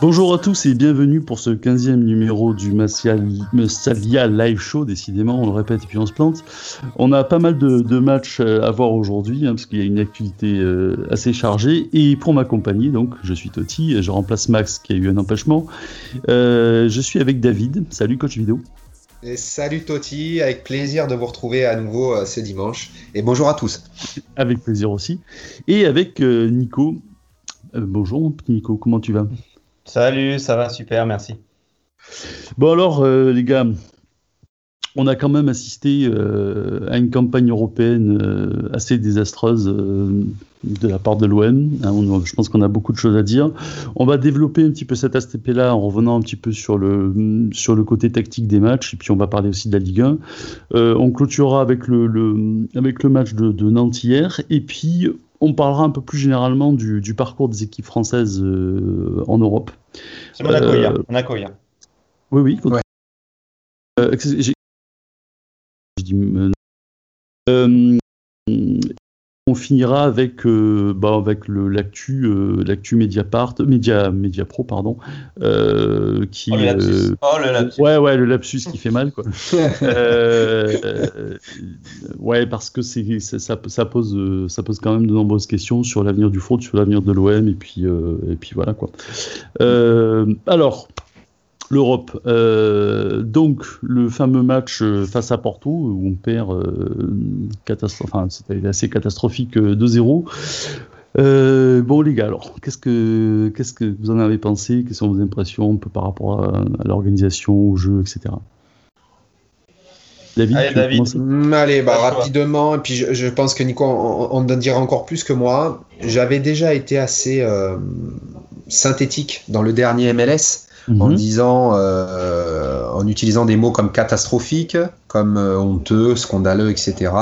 Bonjour à tous et bienvenue pour ce 15e numéro du Massalia Live Show. Décidément, on le répète et puis on se plante. On a pas mal de, matchs euh, à voir aujourd'hui hein, parce qu'il y a une activité euh, assez chargée. Et pour m'accompagner, donc, je suis Toti, je remplace Max qui a eu un empêchement. Euh, je suis avec David. Salut, coach vidéo. Et salut Toti, avec plaisir de vous retrouver à nouveau ce dimanche. Et bonjour à tous. Avec plaisir aussi. Et avec Nico. bonjour Nico, comment tu vas? Salut, ça va super, merci. Bon alors euh, les gars, on a quand même assisté euh, à une campagne européenne euh, assez désastreuse de la part de l'OM. Hein, je pense qu'on a beaucoup de choses à dire. On va développer un petit peu cet aspect-là en revenant un petit peu sur le, côté tactique des matchs, et puis on va parler aussi de la Ligue 1. on clôturera avec le, avec le match de, de Nantes hier, et puis on parlera un peu plus généralement du, parcours des équipes françaises euh, en Europe. C'est Monaco hier. Euh, Monaco hier. Oui, oui. Ouais. Euh, j'ai dit, on finira avec, euh, bah, avec le, l'actu, euh, l'actu Mediapart, Media, Media Pro, pardon, euh, qui. Oh, le lapsus. Oh, le lapsus. Ouais, ouais, le lapsus qui fait mal, quoi. ouais, parce que c'est, ça, ça, pose, ça pose quand même de nombreuses questions sur l'avenir du foot, sur l'avenir de l'OM, et puis, et puis voilà, quoi. alors l'Europe. Euh, donc, le fameux match euh, face à Porto, où on perd, euh, enfin, c'était assez catastrophique 2-0. bon les gars, alors qu'est-ce que qu'est-ce que vous en avez pensé? Quelles sont vos impressions un peu par rapport à, l'organisation, au jeu, etc. David, allez, David. Mm, allez bah, rapidement, et puis je, pense que Nico on, en dira encore plus que moi. J'avais déjà été assez synthétique dans le dernier MLS en mhm. disant, euh, en utilisant des mots comme catastrophique, comme euh, honteux, scandaleux, etc.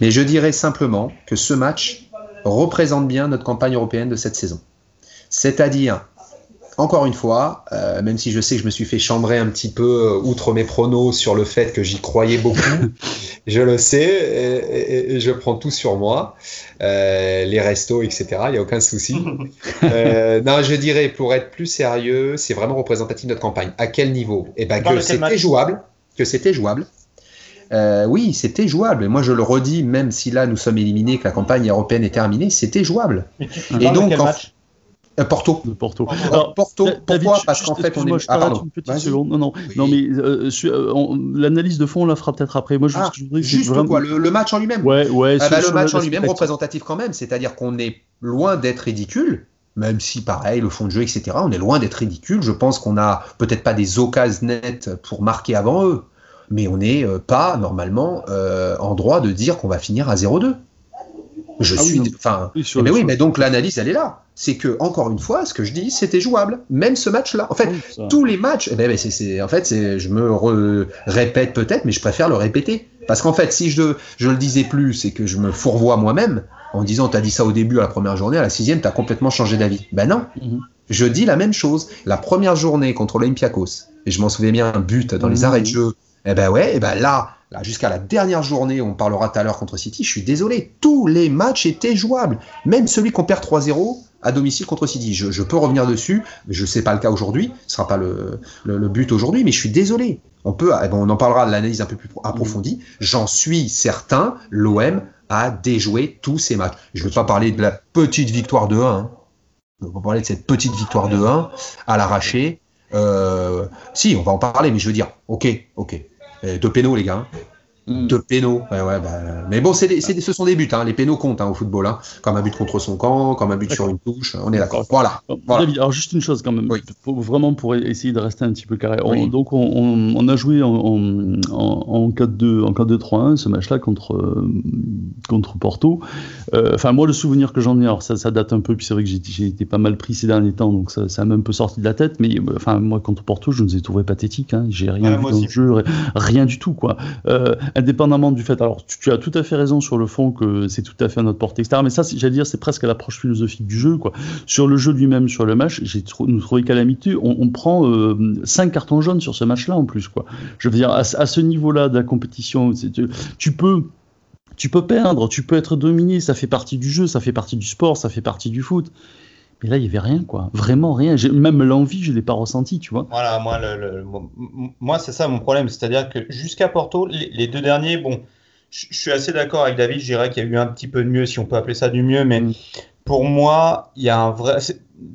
Mais je dirais simplement que ce match représente bien notre campagne européenne de cette saison. C'est-à-dire encore une fois, euh, même si je sais que je me suis fait chambrer un petit peu euh, outre mes pronos sur le fait que j'y croyais beaucoup, je le sais et, je prends tout sur moi, euh, les restos, etc. Il n'y a aucun souci. non, je dirais pour être plus sérieux, c'est vraiment représentatif de notre campagne. À quel niveau? Eh ben que c'était jouable, que c'était jouable. oui, c'était jouable. Et moi, je le redis, même si là nous sommes éliminés, que la campagne européenne est terminée, c'était jouable. Et, donc, en, euh, Porto. Porto. Alors, Porto, pourquoi Parce qu'en fait, on est. Je ah, pardon. une petite seconde. Non, non, non mais euh, euh, l'analyse de fond, on la fera peut-être après. Moi, ah, juste quoi, le, match en lui-même. Ouais, ouais. Ah, bah, le match en lui-même représentatif quand même, c'est-à-dire qu'on est loin d'être ridicule. Même si, pareil, le fond de jeu, etc., on est loin d'être ridicule. Je pense qu'on a peut-être pas des occasions nettes pour marquer avant eux, mais on n'est pas, normalement, en droit de dire qu'on va finir à 0-2. Je ah suis. Enfin. Oui, mais oui, mais donc l'analyse, elle est là. C'est que, encore une fois, ce que je dis, c'était jouable. Même ce match-là. En fait, tous les matchs. Eh ben, c'est, en fait, c'est, je me répète peut-être, mais je préfère le répéter. Parce qu'en fait, si je, je le disais plus, c'est que je me fourvoie moi-même en disant, t'as dit ça au début, à la première journée, à la sixième, t'as complètement changé d'avis. Ben non. Mhm. Je dis la même chose. La première journée contre l'Olympiakos, et je m'en souviens bien, un but dans les mhm. arrêts de jeu. Eh ben ouais, eh ben là, jusqu'à la dernière journée, on parlera tout à l'heure contre City, je suis désolé, tous les matchs étaient jouables. Même celui qu'on perd 3-0 à domicile contre City. Je, peux revenir dessus, mais je ne sais pas le cas aujourd'hui, ce sera pas le, but aujourd'hui, mais je suis désolé. On peut, eh ben, on en parlera de l'analyse un peu plus approfondie. J'en suis certain, l'OM a déjoué tous ces matchs. Je ne vais pas parler de la petite victoire de 1. Hein. Ne vais pas parler de cette petite victoire de 1 à l'arraché. Euh, si, on va en parler, mais je veux dire, ok, ok, euh, de pénaux, les gars. Mm. De pénaux. Ouais, ouais, bah, mais bon, c'est ce sont des buts. Hein. Les pénaux comptent hein, au football. Hein. Comme un but contre son camp, comme un but sur une touche. On est d'accord. Voilà. alors juste une chose quand même. vraiment pour essayer de rester un petit peu carré. donc on, a joué en, en, 4-2, en 4-2-3-1 ce match-là contre, euh, contre Porto. Euh, enfin, moi, le souvenir que j'en ai, alors ça, ça, date un peu, puis c'est vrai que j'ai été pas mal pris ces derniers temps, donc ça, ça m'a un peu sorti de la tête. Mais enfin, moi, contre Porto, je nous ai trouvé pathétique. J'ai rien vu dans le jeu, rien du tout, quoi indépendamment du fait, alors tu, as tout à fait raison sur le fond que c'est tout à fait à notre portée, etc. Mais ça, j'allais dire, c'est presque l'approche philosophique du jeu, quoi. Sur le jeu lui-même, sur le match, j'ai nous trouvé calamité. On, on prend euh, cinq cartons jaunes sur ce match-là en plus, quoi. Je veux dire, à, ce niveau-là de la compétition, tu peux tu peux perdre, tu peux être dominé, ça fait partie du jeu, ça fait partie du sport, ça fait partie du foot. Mais là, il n'y avait rien, quoi. Vraiment rien. Même l'envie, je ne l'ai pas ressenti, tu vois. Voilà, moi, le, moi c'est ça mon problème. C'est-à-dire que jusqu'à Porto, les, deux derniers, bon, je suis assez d'accord avec David. Je dirais qu'il y a eu un petit peu de mieux, si on peut appeler ça du mieux. Mais mm. Pour moi, il y a un vrai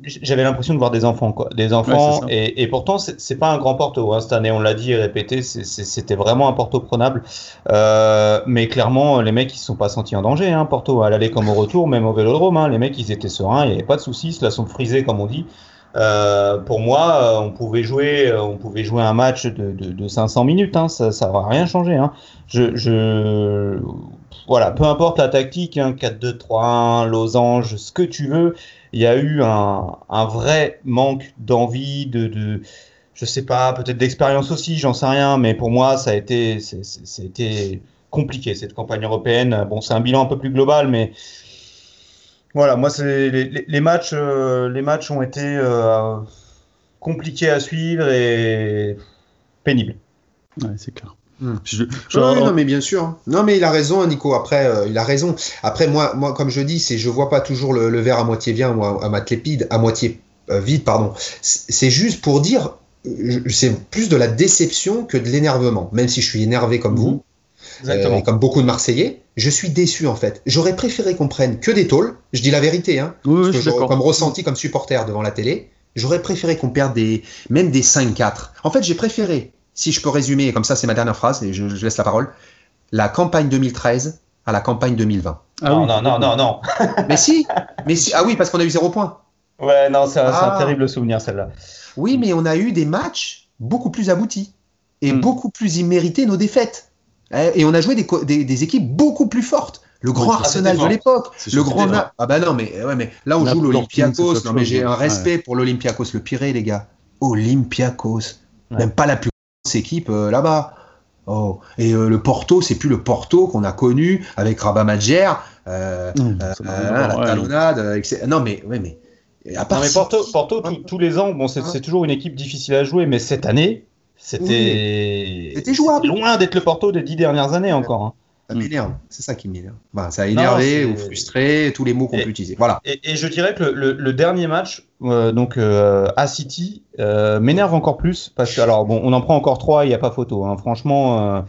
j'avais l'impression de voir des enfants, quoi. Des enfants, et, et, pourtant, c'est pas un grand Porto. Hein, cette année, on l'a dit et répété, c'était vraiment un Porto prenable. Euh, mais clairement, les mecs, ils se sont pas sentis en danger, hein, Porto, à l'aller comme au retour, même au vélodrome. Hein, les mecs, ils étaient sereins, il n'y avait pas de soucis, cela sont frisés, comme on dit. Euh, pour moi, on pouvait jouer, on pouvait jouer un match de, de, de 500 minutes, hein, ça, ça va rien changer. Hein. Je, je, voilà, peu importe la tactique, hein, 4-2-3-1, losange, ce que tu veux, il y a eu un, vrai manque d'envie, de, de, je sais pas, peut-être d'expérience aussi, j'en sais rien, mais pour moi, ça a été, c'était compliqué cette campagne européenne. Bon, c'est un bilan un peu plus global, mais voilà, moi, c'est les, matchs, euh, les matchs ont été euh, compliqués à suivre et pénibles. Ouais, c'est clair. Hmm. non, mais bien sûr. Non, mais il a raison, Nico. Après, euh, il a raison. Après, moi, moi, comme je dis, c'est je vois pas toujours le, verre à moitié bien ou à, moitié lépide, à moitié euh, vide, pardon. C'est juste pour dire, c'est plus de la déception que de l'énervement. Même si je suis énervé comme vous, euh, comme beaucoup de Marseillais, je suis déçu en fait. J'aurais préféré qu'on prenne que des tôles. Je dis la vérité, hein, comme ressenti comme supporter devant la télé. J'aurais préféré qu'on perde des, même des 5-4. En fait, j'ai préféré si je peux résumer, et comme ça c'est ma dernière phrase, et je, laisse la parole, la campagne 2013 à la campagne 2020. Ah non, non, non, non, non. mais si, mais si, ah oui, parce qu'on a eu zéro point. Ouais, non, c'est un, ah. terrible souvenir celle-là. Oui, mais on a eu des matchs beaucoup plus aboutis et hmm. beaucoup plus immérités nos défaites. Eh, et on a joué des, des, équipes beaucoup plus fortes. Le grand Arsenal de l'époque, le grand ah bah non mais ouais mais là on joue l'Olympiakos. Non mais j'ai un respect pour l'Olympiakos, le pire les gars. Olympiakos, même pas la plus équipe euh, là-bas. Oh. Et euh, le Porto, c'est plus le Porto qu'on a connu avec Rabat Madjer, euh, mmh, la talonnade, Non, mais, ouais, mais à part Porto, Porto tous les ans, bon, c'est toujours une équipe difficile à jouer, mais cette année, c'était c'était jouable. Loin d'être le Porto des dix dernières années encore. Hein. Ça m'énerve, c'est ça qui m'énerve. Bah, ça a énervé ou frustré, tous les mots qu'on peut utiliser. Voilà. Et, je dirais que le, dernier match, euh, donc euh, à City, euh, m'énerve encore plus parce que alors bon, on en prend encore trois, il n'y a pas photo, hein, franchement.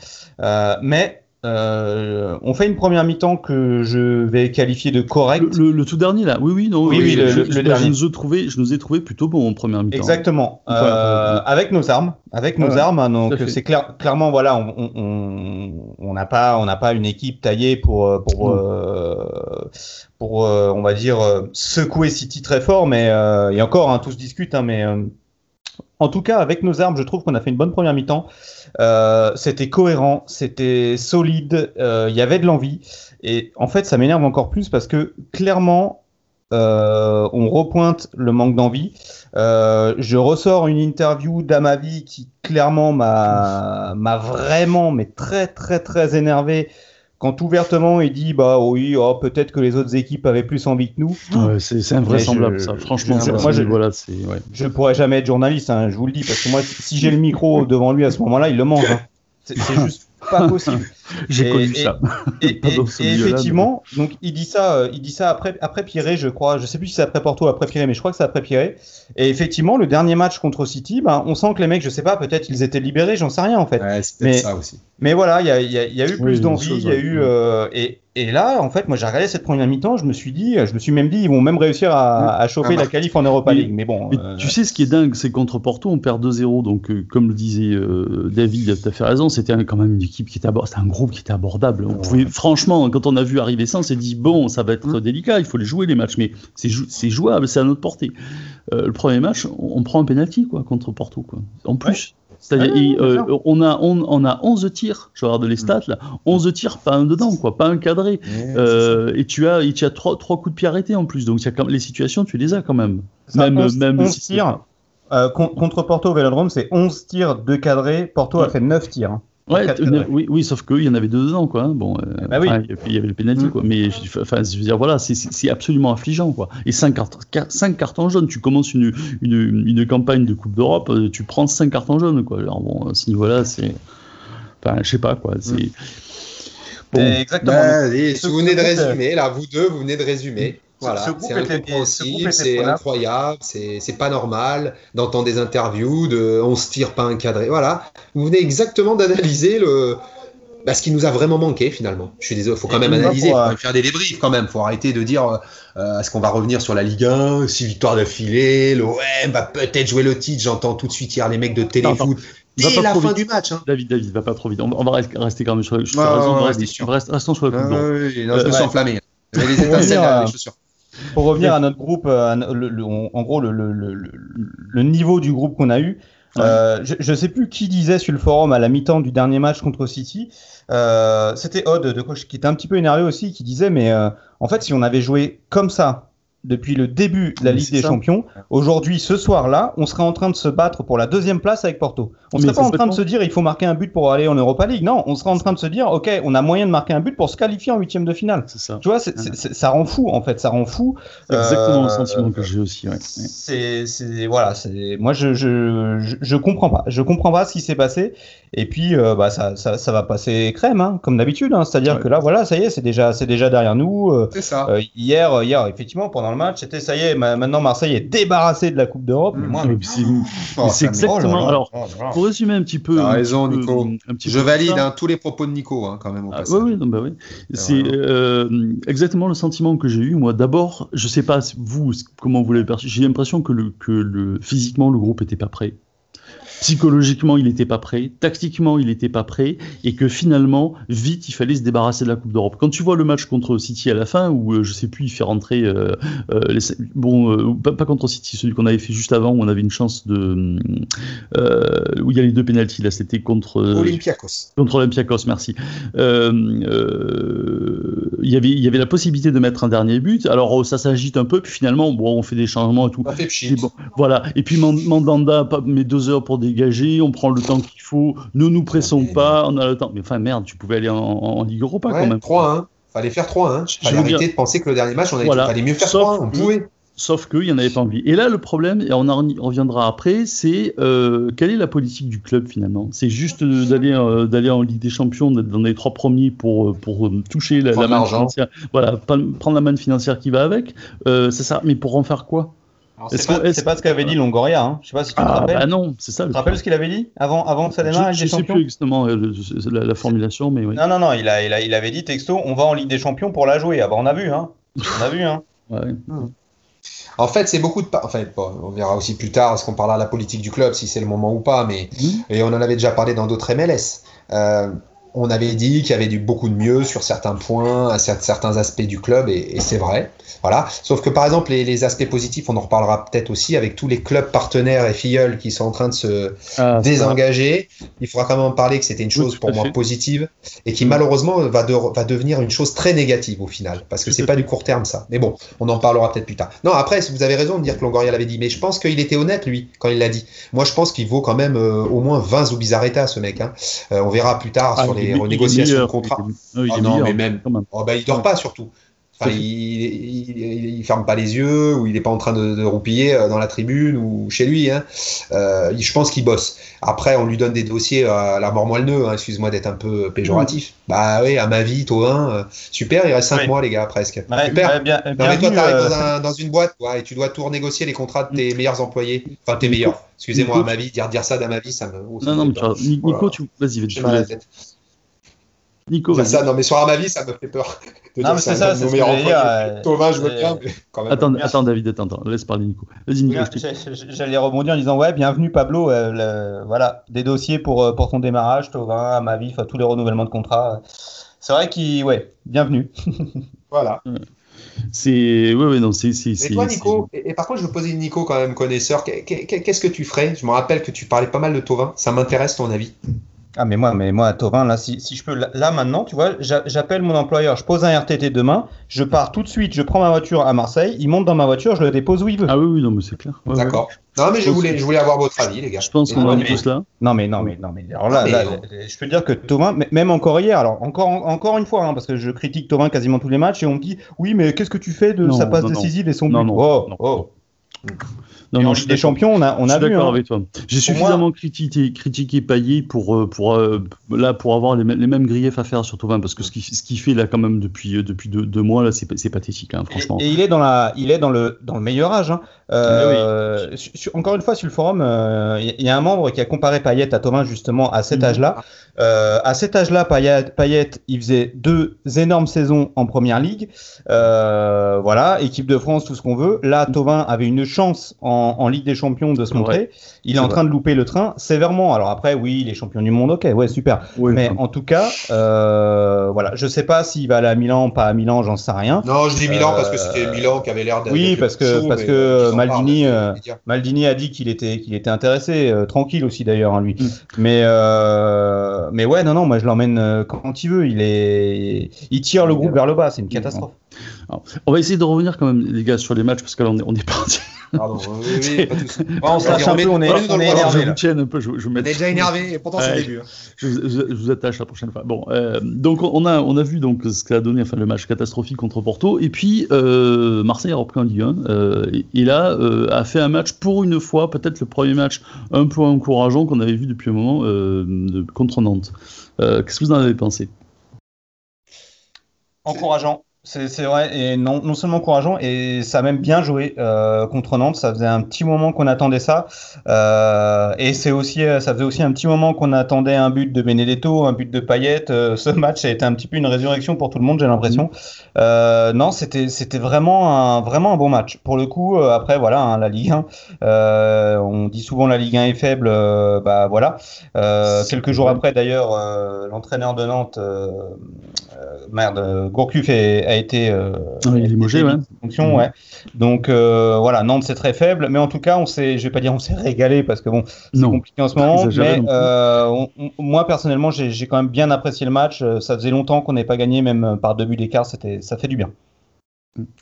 mais euh, on fait une première mi-temps que je vais qualifier de correcte. Le, tout dernier là, oui, oui, non. Oui, oui, le, je, dernier. nous ai trouvé, je nous ai trouvé plutôt bon en première mi-temps. Exactement. Euh, avec nos armes, avec nos armes. Hein, donc c'est clair, clairement voilà, on n'a pas, on n'a pas une équipe taillée pour pour euh, pour, on va dire secouer City très fort, mais et encore, hein, tout se discute, hein, mais en tout cas, avec nos armes, je trouve qu'on a fait une bonne première mi-temps. Euh, c'était cohérent, c'était solide, euh, il y avait de l'envie. Et en fait, ça m'énerve encore plus parce que clairement, euh, on repointe le manque d'envie. je ressors une interview d'Amavi qui clairement m'a vraiment, mais très très très énervé quand ouvertement il dit bah oui oh, peut-être que les autres équipes avaient plus envie que nous c'est invraisemblable ça franchement je, moi je, voilà, ouais. je pourrais jamais être journaliste hein, je vous le dis parce que moi si j'ai le micro devant lui à ce moment-là il le mange hein. c'est juste pas possible. J'ai connu ça. Et, effectivement, donc il dit ça, euh, il dit ça après, après Piré, je crois. Je sais plus si c'est après Porto ou après Piré, mais je crois que c'est après Piré. Et effectivement, le dernier match contre City, ben, on sent que les mecs, je sais pas, peut-être ils étaient libérés, j'en sais rien en fait. Ouais, mais, ça aussi. Mais voilà, il y a, y a, eu plus d'envie, il y a eu euh, et, et là, en fait, moi, j'ai regardé cette première mi-temps, je me suis dit, je me suis même dit, ils vont même réussir à, à choper ah, la qualif en Europa League. Mais bon. Euh, tu sais, ce qui est dingue, c'est contre Porto, on perd 2-0. Donc, euh, comme le disait euh, David, tu as fait raison, c'était quand même une équipe qui était c'était un groupe qui était abordable. On pouvait, franchement, quand on a vu arriver ça, on s'est dit, bon, ça va être mmh. délicat, il faut les jouer les matchs, mais c'est jouable, c'est à notre portée. le premier match, on, prend un penalty quoi contre Porto, quoi. En plus. C'est-à-dire, ah euh, on, a, on, a 11 tirs, je regarde les mm. stats là, 11 tirs, pas un dedans, quoi, pas un cadré. Euh, et tu as, tu as 3, coups de pied arrêtés en plus, donc les situations, tu les as quand même. Même, 11, même tirs. Euh, contre Porto au Vélodrome, c'est 11 tirs, 2 cadrés. Porto a fait 9 tirs. Ouais, oui, oui, sauf qu'il y en avait deux dedans, quoi. Hein. Bon, euh, bah oui. il y avait le penalty, mm. quoi. Mais enfin, je veux dire, voilà, c'est absolument affligeant, quoi. Et 5 cartons, cinq cartons jaunes, tu commences une, une, une campagne de Coupe d'Europe, euh, tu prends 5 cartons jaunes, quoi. Alors bon, à ce niveau-là, c'est. Enfin, je sais pas, quoi. C'est. Mm. Bon. Exactement. Bah, allez, vous venez de résumer, là, vous deux, vous venez de résumer. Voilà, c'est incompréhensible, c'est incroyable, c'est pas normal d'entendre des interviews de on se tire pas un cadré. Voilà, vous venez exactement d'analyser le, bah, ce qui nous a vraiment manqué finalement. Je suis désolé, il faut quand même analyser, faut faire des débriefs quand même. faut arrêter de dire euh, est-ce qu'on va revenir sur la Ligue 1, 6 victoires d'affilée, l'OM va peut-être jouer le titre. J'entends tout de suite hier les mecs de Téléfoot. Dès la fin du match. Hein. David, David, va pas trop vite. On, va rester quand même ah, raison, rester, restons sur la coupe. Ah, oui, non, je me suis enflammé. Les étincelles, les chaussures. Pour revenir à notre groupe, euh, en gros, le, niveau du groupe qu'on a eu, euh, je ne sais plus qui disait sur le forum à la mi-temps du dernier match contre City. Euh, C'était Odd de qui était un petit peu énervé aussi, qui disait mais en fait si on avait joué comme ça depuis le début de la Ligue des Champions. Aujourd'hui, ce soir-là, on serait en train de se battre pour la deuxième place avec Porto. On serait pas en train de se dire il faut marquer un but pour aller en Europa League. Non, on serait en train de se dire ok, on a moyen de marquer un but pour se qualifier en huitième de finale. Ça. Tu vois, ça rend fou en fait, ça rend fou. C'est exactement le euh, sentiment que j'ai aussi. Ouais. C'est voilà, c'est moi je, je, je, je comprends pas, je comprends pas ce qui s'est passé. Et puis, euh, bah, ça, ça, ça, va passer crème, hein, comme d'habitude. Hein. C'est-à-dire que là, voilà, ça y est, c'est déjà, c'est déjà derrière nous. Euh, c'est ça. Euh, hier, hier, effectivement, pendant le match, c'était ça y est. maintenant, Marseille est débarrassé de la Coupe d'Europe. C'est exactement. Oh alors, pour résumer un petit peu. T'as raison, Nico. Je valide hein, tous les propos de Nico, hein, quand même. Au ah, oui, oui, bah, oui. C'est exactement le sentiment que j'ai eu. Moi, d'abord, je sais pas vous comment vous l'avez perçu. J'ai l'impression que le, que le physiquement le groupe était pas prêt psychologiquement il n'était pas prêt, tactiquement il n'était pas prêt, et que finalement, vite, il fallait se débarrasser de la Coupe d'Europe. Quand tu vois le match contre City à la fin, où euh, je sais plus, il fait rentrer, euh, euh, les, bon, pas, contre City, celui qu'on avait fait juste avant, où on avait une chance de, où il y a les deux pénalties, là c'était contre Olympiakos. Contre Olympiakos, merci. il y avait, il y avait la possibilité de mettre un dernier but. Alors ça s'agite un peu, puis finalement, bon, on fait des changements et tout. bon, voilà. Et puis Mandanda met deux heures pour dégagé, on prend le temps qu'il faut, ne nous pressons pas, on a le temps. Mais enfin, merde, tu pouvais aller en, Ligue Europa quand même. 3-1. Fallait faire 3-1. Fallait arrêter de penser que le dernier match, on allait, fallait mieux faire 3-1. On pouvait. Sauf qu'il n'y en avait pas envie. Et là, le problème, et on en reviendra après, c'est euh, quelle est la politique du club finalement? C'est juste d'aller euh, d'aller en Ligue des Champions, d'être dans les trois premiers pour, pour toucher la, la manne financière. Voilà, prendre la manne financière qui va avec. Euh, c'est ça. Mais pour en faire quoi? C'est pas, pas, ce qu'avait dit Longoria. Hein. Je sais pas si tu te ah, rappelles. Bah non, c'est ça. Tu te rappelles ce qu'il avait dit avant, avant que ça démarre Je ne sais plus exactement euh, la, formulation, mais oui. Non, non, non. Il, a, il, a, il avait dit texto on va en Ligue des Champions pour la jouer. Ah, bah, on a vu, hein. On a vu, hein. ouais. En fait, c'est beaucoup de. Enfin, on verra aussi plus tard, est-ce qu'on parlera de la politique du club, si c'est le moment ou pas, mais. Mmh. Et on en avait déjà parlé dans d'autres MLS. Euh, on avait dit qu'il y avait du beaucoup de mieux sur certains points, à certains aspects du club, et, c'est vrai. Voilà. Sauf que par exemple, les, aspects positifs, on en reparlera peut-être aussi avec tous les clubs partenaires et filleuls qui sont en train de se ah, désengager. Il faudra quand même en parler que c'était une chose pour moi positive et qui malheureusement va, va, devenir une chose très négative au final, parce que c'est pas du court terme ça. Mais bon, on en parlera peut-être plus tard. Non, après, vous avez raison de dire que Longoria l'avait dit, mais je pense qu'il était honnête lui quand il l'a dit. Moi, je pense qu'il vaut quand même euh, au moins 20 Zubizarreta ce mec. Hein. Euh, on verra plus tard ah, sur les renégociations de contrat. Il, oh non, mais même. Oh, bah, il dort pas surtout. Enfin, il, il, ferme pas les yeux ou il n'est pas en train de, de, roupiller euh, dans la tribune ou chez lui. Hein. Euh, je pense qu'il bosse. Après, on lui donne des dossiers à la mort moelle hein, excuse-moi d'être un peu péjoratif. Mm. Bah oui, à ma vie, Tovin, euh, super, il reste 5 mois les gars presque. super. bien, non, mais toi, tu arrives dans, dans, une boîte et tu dois tout renégocier les contrats de tes meilleurs employés. Enfin, tes meilleurs. Excusez-moi, à ma vie, dire, dire ça dans ma vie, ça me. Oh, non, non, mais Nico, tu... vas-y, vas-y. Nico, ça, non, mais sur ma vie, ça me fait peur. non, mais c'est ça, c'est Thomas, je veux bien, mais quand même. Attends, attends David, attends, attends, laisse parler Nico. Vas-y, Nico. J'allais rebondir en disant, ouais, bienvenue Pablo, euh, voilà, des dossiers pour, euh, pour ton démarrage, Tovin, à ma vie, enfin, tous les renouvellements de contrat. C'est vrai qu'il, ouais, bienvenue. voilà. C'est, ouais, ouais, non, c'est. Et toi, Nico, et, par contre, je veux poser une Nico quand même connaisseur. Qu'est-ce que tu ferais? Je me rappelle que tu parlais pas mal de Tovin. Ça m'intéresse ton avis. Ah mais moi, mais moi, Tovin, là, si, si je peux, là, maintenant, tu vois, j'appelle mon employeur, je pose un RTT demain, je pars tout de suite, je prends ma voiture à Marseille, il monte dans ma voiture, je le dépose où il veut. Ah oui, oui, non, mais c'est clair. D'accord. Non, mais je voulais, je voulais avoir votre avis, les gars. Je pense qu'on est tous là. Non, mais non, mais non, mais alors là, je peux dire que Tovin, même encore hier, alors encore, encore une fois, hein, parce que je critique Tovin quasiment tous les matchs et on me dit, oui, mais qu'est-ce que tu fais de sa passe décisive et son but? non, non, oh, oh. Non, non, des champions, on a, on a vu. D'accord hein. avec toi. J'ai suffisamment critiqué, critiqué Payet pour, euh, pour, euh, là, pour avoir les, les, mêmes griefs à faire sur Thauvin, parce que ce qu'il qui fait là quand même depuis, euh, depuis deux, mois, là, c'est pathétique, hein, franchement. Et, il est dans, la, il est dans, le, dans le meilleur âge. Hein. Euh, encore une fois, sur le forum, il y a un membre qui a comparé Payet à Thauvin justement à cet mhm. âge-là. Euh, à cet âge-là, Payet, Payet, il faisait deux énormes saisons en première ligue. Voilà, équipe de France, tout ce qu'on veut. Là, Tovin avait une chance en, en Ligue des Champions de se montrer. Il est, en train de louper le train sévèrement. Alors après, oui, les champions du monde, ok, ouais, super. Mais en tout cas, euh, voilà, je sais pas s'il va aller à Milan, pas à Milan, j'en sais rien. Non, je dis Milan parce que c'était Milan qui avait l'air d'être. Oui, parce que parce que Maldini, Maldini a dit qu'il était qu'il était intéressé, tranquille aussi d'ailleurs, hein, lui. Mm. Mais mais ouais, non, non, moi je l'emmène euh, quand il veut. Il, est... il tire le groupe vers le bas, c'est une catastrophe. On va essayer de revenir quand même, les gars, sur les matchs, parce que là on est, on est parti. Pardon, oui, oui, pas on se lâche un peu, on est, on est énervé. Je vous un peu, je, je on est déjà énervé, et pourtant c'est le début. Hein. Je, je, vous attache la prochaine fois. Bon, euh, donc on a, on a vu donc ce qu'a donné enfin, le match catastrophique contre Porto, et puis euh, Marseille a repris en Ligue 1, euh, et, et, là euh, a fait un match pour une fois, peut-être le premier match un peu encourageant qu'on avait vu depuis un moment euh, de, contre Nantes. Euh, qu'est-ce que vous en avez pensé? Encourageant. C'est vrai, et non, seulement encourageant, et ça a même bien joué euh, contre Nantes. Ça faisait un petit moment qu'on attendait ça. Euh, et c'est aussi, ça faisait aussi un petit moment qu'on attendait un but de Benedetto, un but de Payet. Euh, ce match a été un petit peu une résurrection pour tout le monde, j'ai l'impression. Euh, non, c'était vraiment un, vraiment un bon match. Pour le coup, euh, après, voilà, hein, la Ligue 1, on dit souvent la Ligue 1 est faible. bah voilà. quelques jours après, d'ailleurs, l'entraîneur de Nantes, merde, Gourcuff a été euh, il est limogé, ouais. Fonction, ouais. Donc euh, voilà, Nantes c'est très faible, mais en tout cas on s'est, je vais pas dire on s'est régalé parce que bon, c'est compliqué en ce moment, mais euh, moi personnellement j'ai quand même bien apprécié le match. Ça faisait longtemps qu'on n'avait pas gagné, même par deux buts d'écart, c'était, ça fait du bien.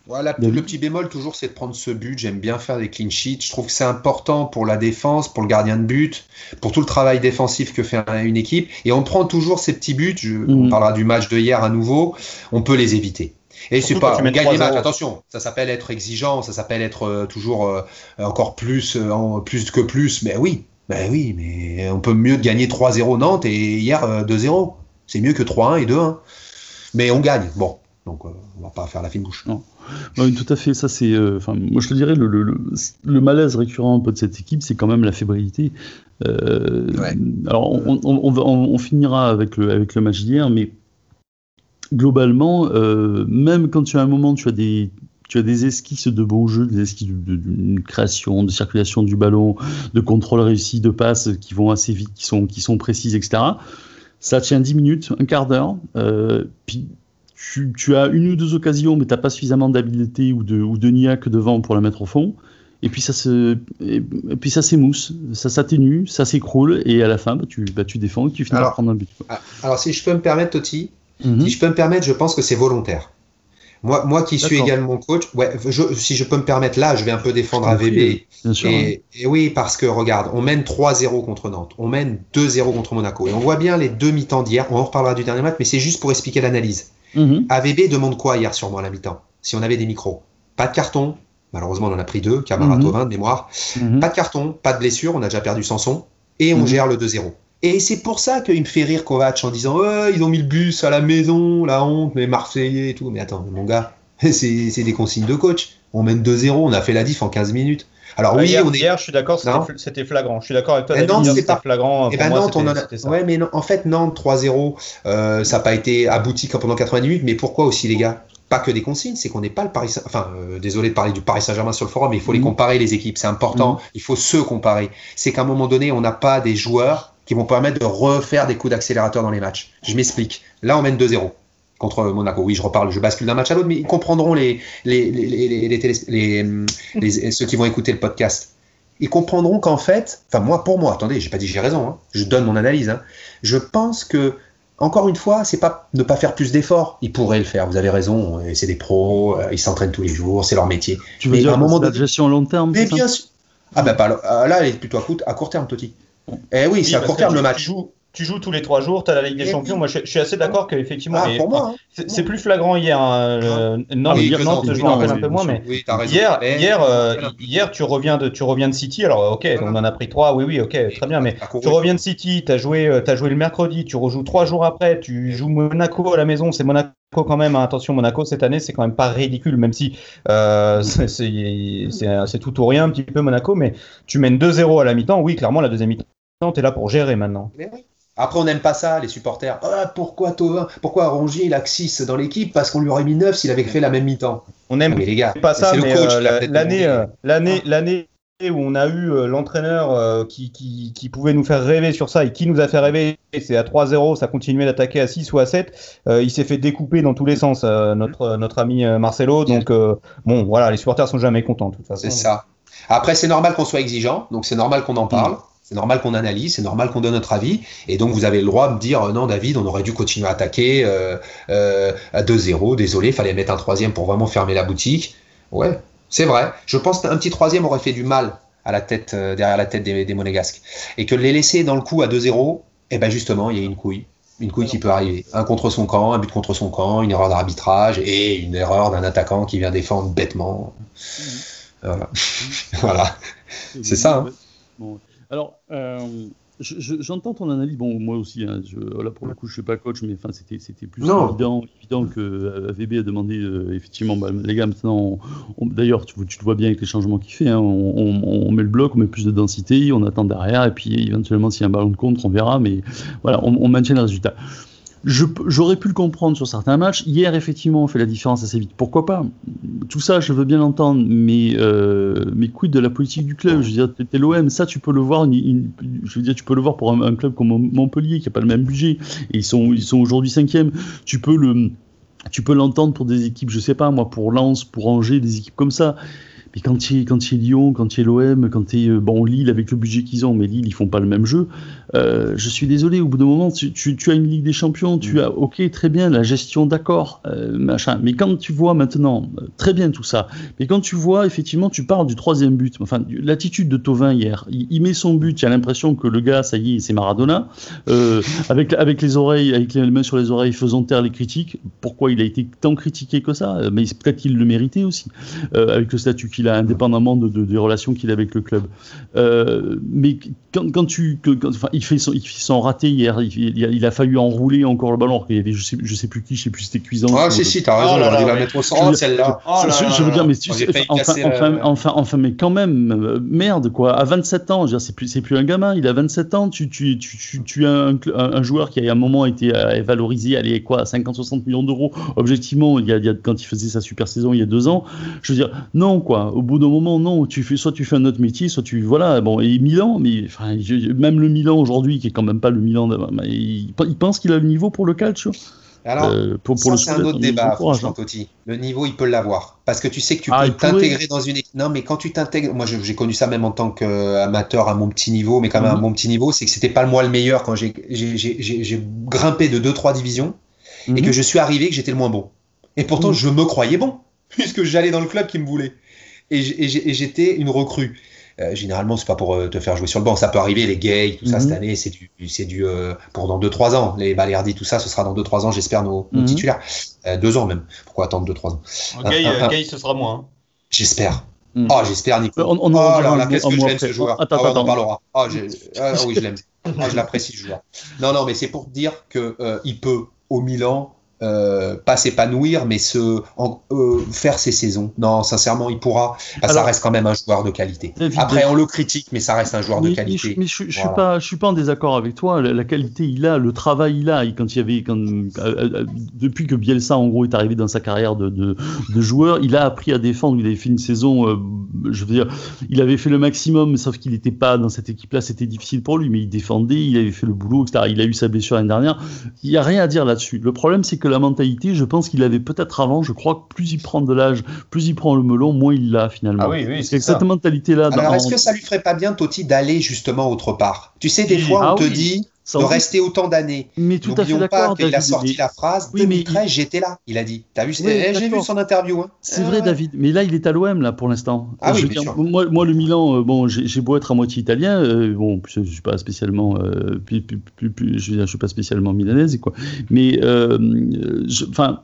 Voilà, le petit bémol toujours, c'est de prendre ce but. J'aime bien faire des clean sheets. Je trouve que c'est important pour la défense, pour le gardien de but, pour tout le travail défensif que fait une équipe. Et on prend toujours ces petits buts. On mm. parlera du match de hier à nouveau. On peut les éviter. Et c'est pas gagner match. Attention, ça s'appelle être exigeant, ça s'appelle être euh, toujours euh, encore plus, euh, plus que plus. Mais oui, mais oui, mais on peut mieux gagner 3-0 Nantes et hier 2-0. C'est mieux que 3-1 et 2-1. Mais on gagne. Bon, donc on va pas faire la fine bouche. Non. Oui, tout à fait. Ça, c'est. Enfin, moi, je te dirais, le, le, le, malaise récurrent un peu de cette équipe, c'est quand même la fébrilité. Alors, on, on, on, finira avec le, avec le match d'hier, mais globalement, euh, même quand tu as un moment, tu as des, tu as des esquisses de bons jeux, des esquisses d'une de, création, de circulation du ballon, de contrôle réussi, de passes qui vont assez vite, qui sont, qui sont précises, etc. Ça tient 10 minutes, un quart d'heure, euh, puis tu, tu, as une ou deux occasions, mais tu n'as pas suffisamment d'habileté ou de, ou de niaque devant pour la mettre au fond. Et puis ça se, et puis ça s'émousse, ça s'atténue, ça s'écroule, et à la fin, bah, tu, bah, tu défends et tu finis par prendre un but. Ah, alors si je peux me permettre, Toti, Mhm. Si je peux me permettre, je pense que c'est volontaire. Moi, moi qui suis également coach, ouais, si je peux me permettre, là, je vais un peu défendre AVB. et, et, oui, parce que regarde, on mène 3-0 contre Nantes, on mène 2-0 contre Monaco. Et on voit bien les deux mi-temps d'hier, on en reparlera du dernier match, mais c'est juste pour expliquer l'analyse. Mhm. AVB demande quoi hier sur moi à la mi-temps? Si on avait des micros. Pas de carton, malheureusement on en a pris deux, Camara mmh. de mémoire. Mhm. Pas de carton, pas de blessure, on a déjà perdu Sanson, et on gère le 2-0. Et c'est pour ça qu'il me fait rire Kovac en disant ils ont mis le bus à la maison, la honte, mais Marseillais et tout. Mais attends, mon gars, c'est des consignes de coach. On mène 2-0, on a fait la diff en 15 minutes. Alors oui, hier, on est... hier, je suis d'accord, c'était flagrant. Je suis d'accord avec toi. Mais Nantes, c'est pas flagrant. Et eh ben Nantes, on en a... Ouais, mais en fait, Nantes 3-0, euh, ça n'a pas été abouti pendant 90 minutes. Mais pourquoi aussi, les gars? Pas que des consignes, c'est qu'on n'est pas le Paris. Enfin, euh, désolé de parler du Paris Saint-Germain sur le forum, mais il faut les mhm. comparer les équipes. C'est important. Mhm. Il faut se comparer. C'est qu'à un moment donné, on n'a pas des joueurs qui vont permettre de refaire des coups d'accélérateur dans les matchs. Je m'explique. Là, on mène 2-0 contre Monaco. Oui, je reparle, je bascule d'un match à l'autre, mais ils comprendront les, les, les, ceux qui vont écouter le podcast. Ils comprendront qu'en fait, enfin moi pour moi, attendez, j'ai pas dit j'ai raison, hein. je donne mon analyse. Hein. Je pense que encore une fois, c'est pas ne pas faire plus d'efforts. Ils pourraient le faire. Vous avez raison. C'est des pros. Euh, ils s'entraînent tous les jours. C'est leur métier. Tu veux dire à un moment de gestion long terme Mais bien sûr. Ah ben pas là, elle est plutôt à, court, à court terme, Toti. Eh oui, c'est à court terme le match. tu joues tous les trois jours, tu as la Ligue des Champions. Moi, je, suis assez d'accord qu'effectivement. Ah, moi, hein. c'est plus flagrant hier. Hein, non, ah hier, Nantes, je rappelle un peu moins, mais hier, hier, euh, hier, tu reviens de, tu reviens de City. Alors, ok, on en a pris trois. Oui, oui, ok, très bien. Mais tu reviens de City, tu as joué, euh, as joué le mercredi, tu rejoues trois jours après, tu joues Monaco à la maison. C'est Monaco quand même. Hein. Attention, Monaco cette année, c'est quand même pas ridicule, même si euh, c'est tout ou rien un petit peu Monaco. Mais tu mènes 2-0 à la mi-temps. Oui, clairement, la deuxième mi-temps, tu es là pour gérer maintenant. Après, on n'aime pas ça, les supporters. Ah, pourquoi Tovin Pourquoi Rongier, il a 6 dans l'équipe Parce qu'on lui aurait mis 9 s'il avait fait la même mi-temps? On aime mais les gars, pas ça, mais euh, l'année, euh, l'année, l'année où on a eu euh, l'entraîneur qui, qui, qui, pouvait nous faire rêver sur ça et qui nous a fait rêver, c'est à 3-0, ça continuait d'attaquer à 6 ou à 7. il s'est fait découper dans tous les sens, notre, notre ami Marcelo. Donc, bon, voilà, les supporters sont jamais contents, de toute façon. C'est ça. Après, c'est normal qu'on soit exigeant, donc c'est normal qu'on en parle. C'est normal qu'on analyse, c'est normal qu'on donne notre avis. Et donc, vous avez le droit de me dire euh, non, David, on aurait dû continuer à attaquer euh, euh, à 2-0. Désolé, il fallait mettre un troisième pour vraiment fermer la boutique. Ouais, c'est vrai. Je pense qu'un petit troisième aurait fait du mal à la tête, derrière la tête des, Monégasques. Et que les laisser dans le coup à 2-0, eh ben justement, il y a une couille. Une couille qui peut arriver. Un contre son camp, un but contre son camp, une erreur d'arbitrage et une erreur d'un attaquant qui vient défendre bêtement. Voilà. voilà. C'est ça. Hein. Alors, euh, j'entends ton analyse. Bon, moi aussi, hein, là pour le coup, je suis pas coach, mais enfin, c'était, c'était plus évident, évident que euh, AVB a demandé euh, effectivement, bah, les gars, maintenant, d'ailleurs, tu, tu, le vois bien avec les changements qu'il fait. Hein, on, met le bloc, on met plus de densité, on attend derrière, et puis éventuellement, s'il y a un ballon de contre, on verra. Mais voilà, on, maintient le résultat. J'aurais pu le comprendre sur certains matchs. Hier, effectivement, on fait la différence assez vite. Pourquoi pas? Tout ça, je veux bien l'entendre, mais, euh, mais quid de la politique du club? Je veux dire, t'es l'OM, ça, tu peux le voir. je veux dire, tu peux le voir pour un, club comme Montpellier qui n'a pas le même budget et ils sont, ils sont aujourd'hui cinquième. Tu peux le, tu peux l'entendre pour des équipes, je sais pas moi, pour Lens, pour Angers, des équipes comme ça. Mais quand es, quand es Lyon, quand es l'OM, quand es euh, bon, Lille avec le budget qu'ils ont, mais Lille, ils font pas le même jeu. Euh, je suis désolé, au bout d'un moment, tu, tu, as une Ligue des Champions, tu mm. as, ok, très bien, la gestion, d'accord, euh, machin. Mais quand tu vois maintenant, très bien tout ça, mais quand tu vois, effectivement, tu parles du troisième but, enfin, l'attitude de Tovin hier, il, met son but, tu as l'impression que le gars, ça y est, c'est Maradona, avec, avec les oreilles, avec les mains sur les oreilles, faisant taire les critiques. Pourquoi il a été tant critiqué que ça? Mais peut-être qu'il le méritait aussi, avec le statut qu'il indépendamment de, des relations qu'il a avec le club. Euh, mais quand, quand tu, enfin, il fait son, il fait son raté hier. Il, il, a, fallu enrouler encore le ballon. Il y avait, je sais, je sais plus qui, je sais plus c'était cuisant. Ah si si, t'as raison. Oh il va mettre au centre celle-là. je, veux dire, mais tu, enfin, enfin, enfin, enfin, mais quand même, euh, merde quoi. À 27 ans, c'est plus, c'est plus un gamin. Il a 27 ans. Tu, tu, tu, tu, as un, un, joueur qui à un moment été euh, valorisé, allez quoi, 50-60 millions d'euros. Objectivement, il y, a, il y a, quand il faisait sa super saison il y a deux ans, je veux dire, non quoi. Au bout d'un moment, non. Tu fais, soit tu fais un autre métier, soit tu. Voilà, bon, et Milan, mais enfin, même le Milan aujourd'hui, qui est quand même pas le Milan, il, il pense qu'il a le niveau pour le calcio. Alors, euh, pour, pour ça, c'est un autre débat, franchement, Totti. Le niveau, il peut l'avoir. Parce que tu sais que tu ah, peux t'intégrer dans une équipe. Non, mais quand tu t'intègres, moi j'ai connu ça même en tant qu'amateur à mon petit niveau, mais quand même à mhm. mon petit niveau, c'est que c'était pas le moi le meilleur quand j'ai grimpé de 2-3 divisions et mhm. que je suis arrivé, que j'étais le moins bon. Et pourtant, mhm. je me croyais bon, puisque j'allais dans le club qui me voulait et j'étais une recrue. Euh, généralement, c'est pas pour euh, te faire jouer sur le banc. Ça peut arriver, les gays, tout ça, cette mhm. année, c'est du, c'est du euh, pour dans 2-3 ans. Les Balerdi, tout ça, ce sera dans 2-3 ans, j'espère, nos, nos mhm. titulaires. 2 ans même. Pourquoi attendre 2-3 ans Gay, ce sera moins. Hein. J'espère. Mhm. Oh, j'espère, Nico. On, on, oh là là, qu'est-ce que je l'aime ce joueur. Attends, ah, on en parlera. Oh, ah, oui, je l'aime. Ah, je l'apprécie, ce joueur. Non, non, mais c'est pour dire que il peut, au Milan, euh, pas s'épanouir, mais se euh, faire ses saisons. Non, sincèrement, il pourra. Bah, ça reste quand même un joueur de qualité. Après, on le critique, mais ça reste un joueur de qualité. Mais, je, je, suis pas, je suis pas en désaccord avec toi. La, qualité, il a, le travail, il a. quand il y avait, quand, euh, depuis que Bielsa, en gros, est arrivé dans sa carrière de, de, de joueur, il a appris à défendre. Il avait fait une saison, je veux dire, il avait fait le maximum, sauf qu'il n'était pas dans cette équipe-là. C'était difficile pour lui, mais il défendait, il avait fait le boulot, etc. Il a eu sa blessure l'année dernière. Il y a rien à dire là-dessus. Le problème, c'est que la mentalité, je pense qu'il avait peut-être avant, je crois que plus il prend de l'âge, plus il prend le melon, moins il l'a finalement. Ah oui, oui, c'est cette mentalité-là. Alors, est-ce que ça lui ferait pas bien, Totti, d'aller justement autre part? Tu sais, des fois, on ah te dit de rester autant d'années. Mais tout à fait d'accord. Il a sorti la phrase oui, 2013, j'étais là. Il a dit. T'as vu eh, J'ai vu son interview. Hein. C'est vrai, David. Mais là, il est à l'OM là pour l'instant. Ah oui, moi, moi, le Milan, euh, bon, j'ai beau être à moitié italien, euh, bon, je, ne suis pas spécialement, euh, je, suis pas spécialement milanaise quoi. Mais, enfin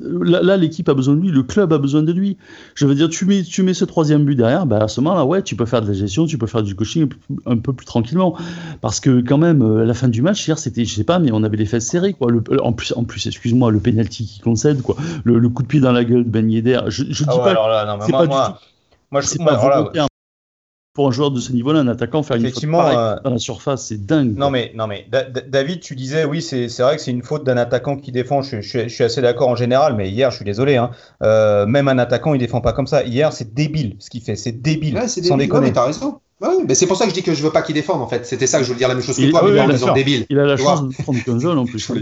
là, l'équipe a besoin de lui, le club a besoin de lui. Je veux dire, tu mets, tu mets ce troisième but derrière, bah à ce moment-là, ouais, tu peux faire de la gestion, tu peux faire du coaching un peu plus tranquillement. Parce que quand même, euh, la fin du match hier, c'était, je sais pas, mais on avait les fesses serrées, quoi. en plus, en plus, excuse-moi, le penalty qui concède, quoi. Le, coup de pied dans la gueule de Ben Yedder. Je, je ah dis pas, c'est pas du tout. Moi, je, moi, pas pour un joueur de ce niveau-là, un attaquant, faire une faute euh, dans la surface, c'est dingue. Non, mais, non, mais David, tu disais, oui, c'est vrai que c'est une faute d'un attaquant qui défend. Je, suis assez d'accord en général, mais hier, je suis désolé, hein, euh, même un attaquant, il défend pas comme ça. Hier, c'est débile ce qu'il fait, c'est débile. Ouais, sans déconner. t'as raison. mais c'est pour ça que je dis que je veux pas qu'il défende en fait. C'était ça que je voulais dire la même chose que toi, mais en disant débile. Il a la chance de prendre comme jeune en plus.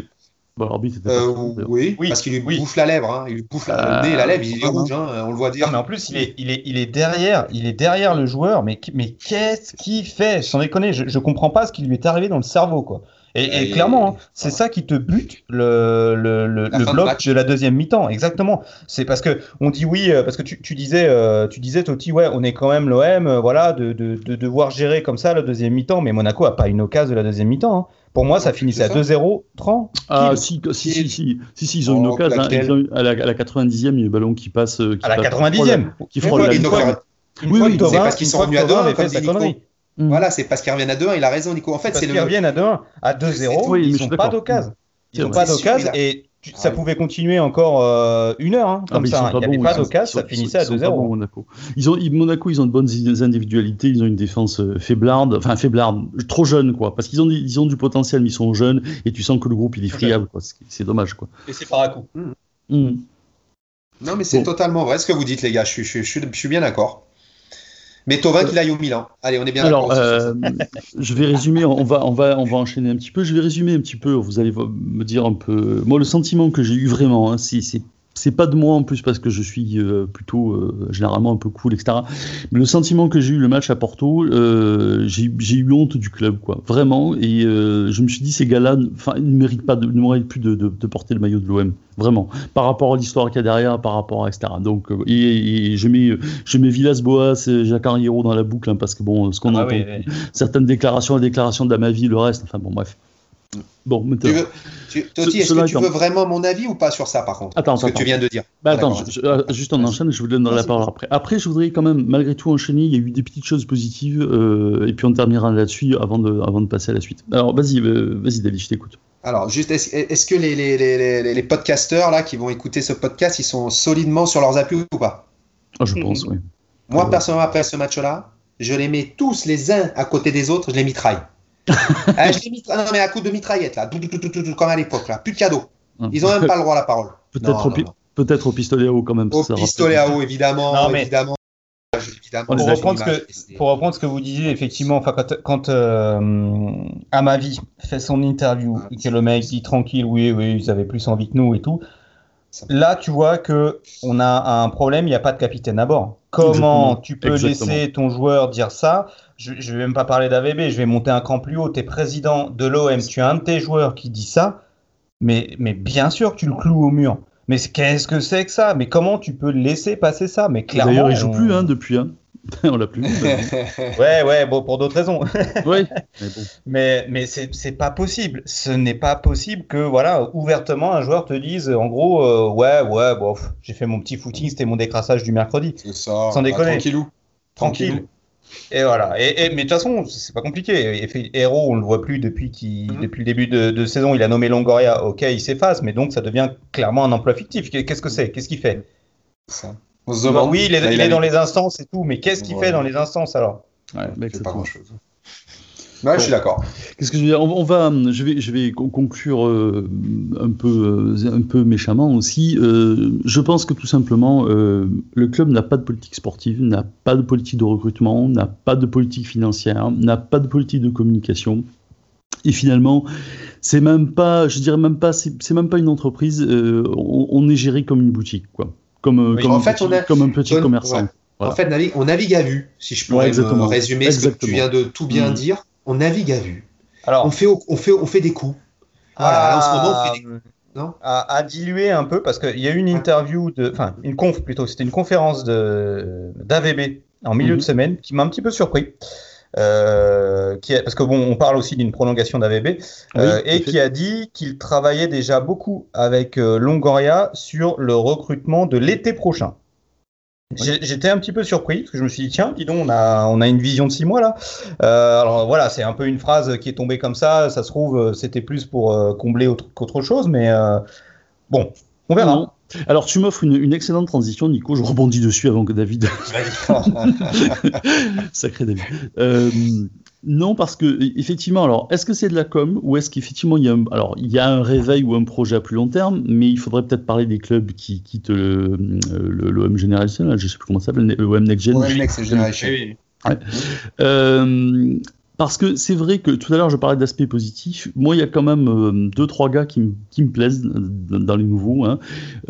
Euh, oui, parce qu'il lui bouffe la lèvre, hein. il lui bouffe la, le nez, la lèvre, il est rouge, hein, on le voit dire. mais en plus, il est, il est, il est derrière, il est derrière le joueur, mais, mais qu'est-ce qu'il fait? Sans déconner, je, je comprends pas ce qui lui est arrivé dans le cerveau, quoi. Et, clairement, hein, c'est ça qui te bute le, le, le, bloc de, la deuxième mi-temps. Exactement. C'est parce que on dit oui, euh, parce que tu, tu disais, euh, tu disais Totti, ouais, on est quand même l'OM, voilà, de, de, de, devoir gérer comme ça la deuxième mi-temps. Mais Monaco a pas une occasion de la deuxième mi-temps. Hein. Pour moi, ça finissait à 2-0, 30. Ah, si, si, si, si, si, si, ils ont une oh, occasion. Hein, à, la, à, la, 90e, il y a le ballon qui passe. Qui à la 90e Qui frôle la ligne. Oui, oui, c'est parce qu'ils sont revenus à 2 comme Nico. Voilà, c'est parce qu'ils reviennent à 2-1, il a raison, Nico. En fait, c'est le. Ils reviennent à 2-1, à 2-0, ils n'ont pas d'occasion. Ils n'ont pas d'occasion et ça pouvait continuer encore euh, une heure, hein, comme ça. Il n'y avait pas d'occasion, ça finissait à 2-0. Monaco. Ils ont, Monaco, ils ont de bonnes individualités, ils ont une défense euh, faiblarde, enfin faiblarde, trop jeune, quoi. Parce qu'ils ont, ils ont du potentiel, mais ils sont jeunes, et tu sens que le groupe, il est friable, quoi. C'est dommage, quoi. Et c'est par à coup. Non, mais c'est totalement vrai ce que vous dites, les gars. Je, je, je, je suis bien d'accord. Mais Tovin euh, qu'il aille au Milan. Allez, on est bien d'accord. Euh, je vais résumer, on va, on, va, on va enchaîner un petit peu. Je vais résumer un petit peu, vous allez me dire un peu. Moi, le sentiment que j'ai eu vraiment, hein, c'est c'est pas de moi en plus parce que je suis euh, plutôt euh, généralement un peu cool, etc. Mais le sentiment que j'ai eu le match à Porto, euh, j'ai eu honte du club, quoi, vraiment. Et je me suis dit, ces gars-là, enfin, ne méritent pas, de, ne méritent plus de, de, de, porter le maillot de l'OM, vraiment. Par rapport à l'histoire qu'il y a derrière, par rapport à etc. Donc, et, je mets, je mets Villas-Boas, Jacques Henriero dans la boucle, hein, parce que bon, ce qu'on ah entend, certaines déclarations, la déclaration de ma vie, le reste, enfin bon, bref. Bon. Tu Toti, est-ce que tu veux vraiment mon avis ou pas sur ça, par contre Attends, Ce que tu viens de dire? Bah, attends, euh, juste en enchaîne, je vous donnerai la parole après. Après, je voudrais quand même, malgré tout, enchaîner. Il y a eu des petites choses positives, euh, et puis on terminera là-dessus avant de, avant de passer à la suite. Alors, vas-y, euh, vas-y, David, je t'écoute. Alors, juste, est-ce que les, les, les, les, podcasteurs là, qui vont écouter ce podcast, ils sont solidement sur leurs appuis ou pas? Ah, Je pense, oui. Moi, personnellement, après ce match-là, je les mets tous les uns à côté des autres, je les mitraille. Ah, je ah, non, mais à coup de mitraillette, là, comme à l'époque, là. Plus de cadeaux. Ils n'ont même pas le droit à la parole. Peut-être au, au, pistolet à eau, quand même. Au pistolet à eau, évidemment. évidemment. Pour, reprendre ce que, pour reprendre ce que vous disiez, effectivement, quand, quand euh, Amavi fait son interview et que le mec dit tranquille, oui, oui, ils avaient plus envie que nous et tout, là, tu vois que on a un problème, il n'y a pas de capitaine à bord. Comment tu peux laisser ton joueur dire ça je ne vais même pas parler d'AVB, je vais monter un cran plus haut. Tu es président de l'OM, tu as un de tes joueurs qui dit ça, mais, mais bien sûr que tu le cloues au mur. Mais qu'est-ce que c'est que ça? Mais comment tu peux laisser passer ça? Mais clairement. D'ailleurs, il joue plus hein, depuis. Hein. on l'a plus ouais, ouais, bon, pour d'autres raisons. oui. Mais, mais, c'est pas possible. Ce n'est pas possible que, voilà, ouvertement, un joueur te dise, en gros, euh, ouais, ouais, bon, j'ai fait mon petit footing, c'était mon décrassage du mercredi. C'est ça. Sans déconner. tranquillou. Tranquille. Et voilà. Et, mais de toute façon, c'est pas compliqué. Héros, on le voit plus depuis, mhm. depuis le début de, saison. Il a nommé Longoria. Ok, il s'efface, mais donc ça devient clairement un emploi fictif. Qu'est-ce que c'est? Qu'est-ce qu'il fait? Ça. oui, il est, dans les instances et tout, mais qu'est-ce qu'il fait dans les instances alors? Ouais, c'est pas grand-chose. Ouais, je suis d'accord. Qu'est-ce que je veux dire? On, va, je vais, je vais conclure euh, un peu, euh, un peu méchamment aussi. Euh, je pense que tout simplement, le club n'a pas de politique sportive, n'a pas de politique de recrutement, n'a pas de politique financière, n'a pas de politique de communication. Et finalement, c'est même pas, je dirais même pas, c'est même pas une entreprise. On, est géré comme une boutique, quoi, comme, comme, un, petit, comme un petit commerçant. En fait, on navigue à vue, si je peux résumer ce que tu viens de tout bien mmh. dire on navigue à vue. Alors, on fait, on fait, on fait des coups. Voilà, en ce moment, on fait des coups. Non? à, diluer un peu parce qu'il y a eu une interview de, enfin une conf plutôt, c'était une conférence de d'AVB en milieu de mhm. semaine qui m'a un petit peu surpris. Euh, qui parce que bon, on parle aussi d'une prolongation d'AVB, euh, et qui a dit qu'il travaillait déjà beaucoup avec euh, Longoria sur le recrutement de l'été prochain. J'étais un petit peu surpris parce que je me suis dit tiens, dis donc, on a, on a une vision de six mois là. alors voilà, c'est un peu une phrase qui est tombée comme ça. Ça se trouve, c'était plus pour combler autre, qu'autre chose, mais bon, on verra. Alors, tu m'offres une, excellente transition, Nico. Je rebondis dessus avant que David. Sacré David. Euh, non, parce que effectivement, alors, est-ce que c'est de la com ou est-ce qu'effectivement il y a un, alors il y a un réveil ou un projet à plus long terme, mais il faudrait peut-être parler des clubs qui quittent le l'OM Generation, je sais plus comment ça s'appelle, l'OM Next Gen. Next Generation. Ouais. Euh, parce que c'est vrai que tout à l'heure je parlais d'aspect positif. Moi, il y a quand même euh, deux trois gars qui, me plaisent dans les nouveaux. Hein.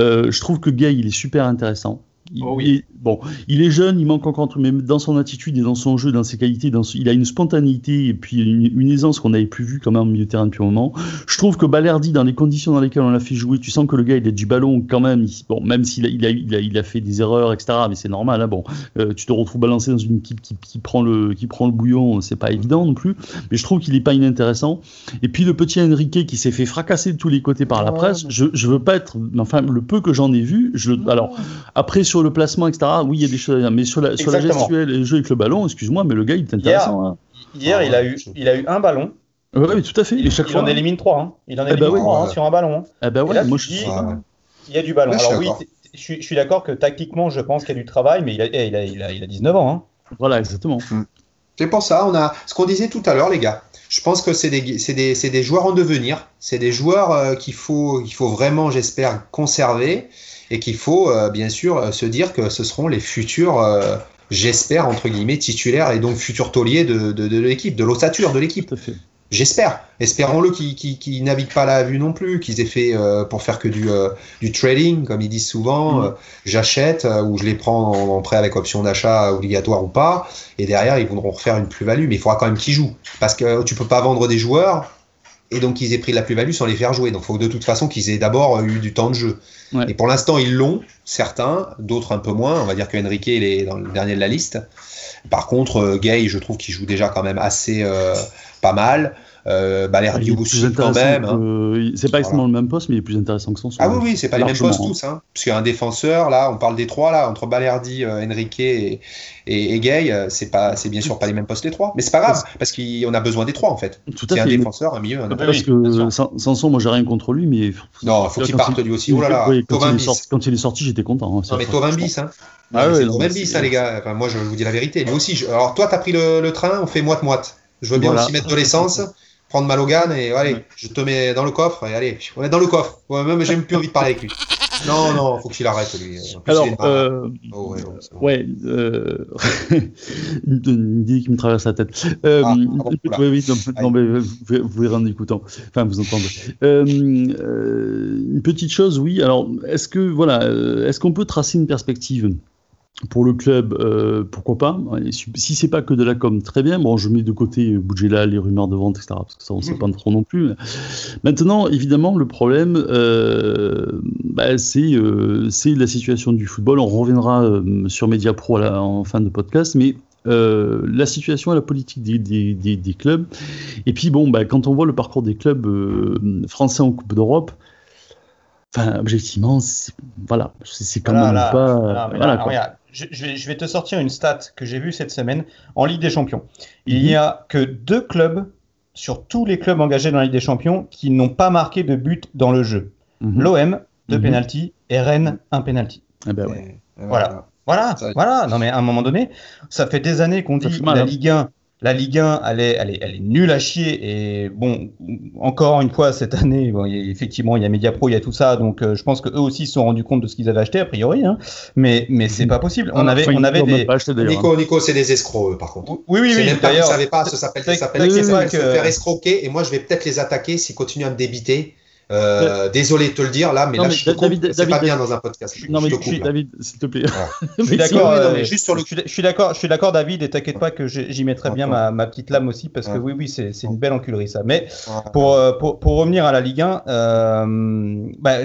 Euh, je trouve que Gay il est super intéressant. Il, oh est, bon, il est jeune, il manque encore, mais dans son attitude et dans son jeu, dans ses qualités, dans il a une spontanéité et puis une, aisance qu'on n'avait plus vu quand même au milieu de terrain depuis un moment. Je trouve que Balerdi, dans les conditions dans lesquelles on l'a fait jouer, tu sens que le gars il a du ballon quand même. bon, même s'il a, il a, il a, il a, fait des erreurs, etc. Mais c'est normal. Hein, bon, euh, tu te retrouves balancé dans une équipe qui, qui, prend le qui prend le bouillon, c'est pas évident non plus. Mais je trouve qu'il est pas inintéressant. Et puis le petit Enrique qui s'est fait fracasser de tous les côtés par la presse. Je, je veux pas être, enfin le peu que j'en ai vu, je, alors après sur le placement, etc. Oui, il y a des choses à dire, mais sur la, sur la gestuelle et le jeu avec le ballon, excuse-moi, mais le gars, il est intéressant. Hier, hein. hier il, a eu, il a eu un ballon. Oui, tout à fait. Il, chaque il en élimine trois. Hein. Il en eh élimine bah trois hein, sur un ballon. Ah bah ouais, moi je dis, il y a du ballon. Alors oui, je suis, d'accord que tactiquement, je pense qu'il y a du travail, mais il a, il a, il a, il a 19 ans. Voilà, exactement. Mm. C'est pour ça, on a ce qu'on disait tout à l'heure, les gars. Je pense que c'est des, des, des, joueurs en devenir. C'est des joueurs euh, qu'il faut, qu'il faut vraiment, j'espère, conserver et qu'il faut euh, bien sûr euh, se dire que ce seront les futurs, euh, j'espère, entre guillemets, titulaires et donc futurs tauliers de, l'équipe, de l'ossature de l'équipe. J'espère. Espérons-le qu'ils naviguent pas la vue non plus, qu'ils aient fait pour faire que du, du trading, comme ils disent souvent. Mm. J'achète ou je les prends en, prêt avec option d'achat obligatoire ou pas. Et derrière, ils voudront refaire une plus-value. Mais il faudra quand même qu'ils jouent. Parce que tu peux pas vendre des joueurs et donc qu'ils aient pris la plus-value sans les faire jouer. Donc il faut de toute façon qu'ils aient d'abord eu du temps de jeu. Et pour l'instant, ils l'ont, certains, d'autres un peu moins. On va dire que Enrique il est dans le dernier de la liste. Par contre, euh, Gay, je trouve qu'il joue déjà quand même assez euh, pas mal. Euh, Balerdi aussi quand même. Hein. C'est pas exactement le même poste, mais il est plus intéressant que son. Ah oui, oui, c'est pas les mêmes postes tous. Hein. Parce qu'il y a un défenseur, là, on parle des trois, là, entre Balerdi, euh, Enrique et, et, Gay, euh, c'est pas, c'est bien sûr pas les mêmes postes les trois, mais c'est pas grave parce qu'on a besoin des trois en fait. Tout à fait. un défenseur, un milieu, un Parce que Sanson, moi j'ai rien contre lui, mais non, faut qu'il parte lui aussi. Oh là là, quand, il est sorti, j'étais content. Hein, non mais Tovin bis, hein. Ah ouais, Tovin bis, hein, les gars. Enfin, moi je vous dis la vérité. Lui aussi. Alors toi, t'as pris le, train, on fait moite moite. Je veux bien aussi mettre de l'essence prendre ma Logan et allez, je te mets dans le coffre et allez, on est dans le coffre. Ouais, même j'ai même plus envie de parler avec lui. Non, non, faut qu'il arrête lui. Alors, euh, oh, ouais, euh, une idée qui me traverse la tête. Euh, ah, oui, oui, non, mais vous, vous verrez en écoutant, enfin vous entendez. Une petite chose, oui. Alors, est-ce que voilà, est-ce qu'on peut tracer une perspective? Pour le club, euh, pourquoi pas Si c'est pas que de la com, très bien. Bon, je mets de côté euh, là, les rumeurs de vente, etc. Parce que ça, on ne sait pas trop non plus. Maintenant, évidemment, le problème, euh, bah, c'est la situation du football. On reviendra sur Media Pro en fin de podcast, mais la situation et la politique des, des, des, clubs. Et puis, bon, bah, quand on voit le parcours des clubs français en Coupe d'Europe, Enfin, objectivement, voilà, c'est quand même pas. voilà, je, vais, te sortir une stat que j'ai vue cette semaine en Ligue des Champions. Il n'y a que deux clubs sur tous les clubs engagés dans la Ligue des Champions qui n'ont pas marqué de but dans le jeu. Mhm. L'OM, deux mhm. penalty, et Rennes, un penalty. Eh ben ouais. Voilà. Voilà, voilà. Non mais à un moment donné, ça fait des années qu'on dit la hein. Ligue 1, la Ligue 1, elle est, elle, est, elle est nulle à chier. Et bon, encore une fois, cette année, bon, effectivement, il y a Mediapro, il y a tout ça. Donc, euh, je pense qu'eux aussi se sont rendus compte de ce qu'ils avaient acheté, a priori. Hein. Mais, mais c'est pas possible. On avait, on avait des. Nico, hein. Nico c'est des escrocs, par contre. Oui, oui, oui. D'ailleurs, vous savez pas, ça s'appelle, ça s'appelle se faire escroquer. Et moi, je vais peut-être les attaquer s'ils continuent à me débiter. Euh, désolé de te le dire là, mais là, je c'est pas bien dans un podcast. non, mais David, s'il te plaît. je suis d'accord. Euh, juste sur le. Je suis d'accord. Je suis d'accord, David, et t'inquiète pas que j'y mettrai bien ma, ma, petite lame aussi, parce que oui, oui, c'est une belle enculerie ça. Mais pour, euh, pour, pour revenir à la Ligue 1, euh, bah,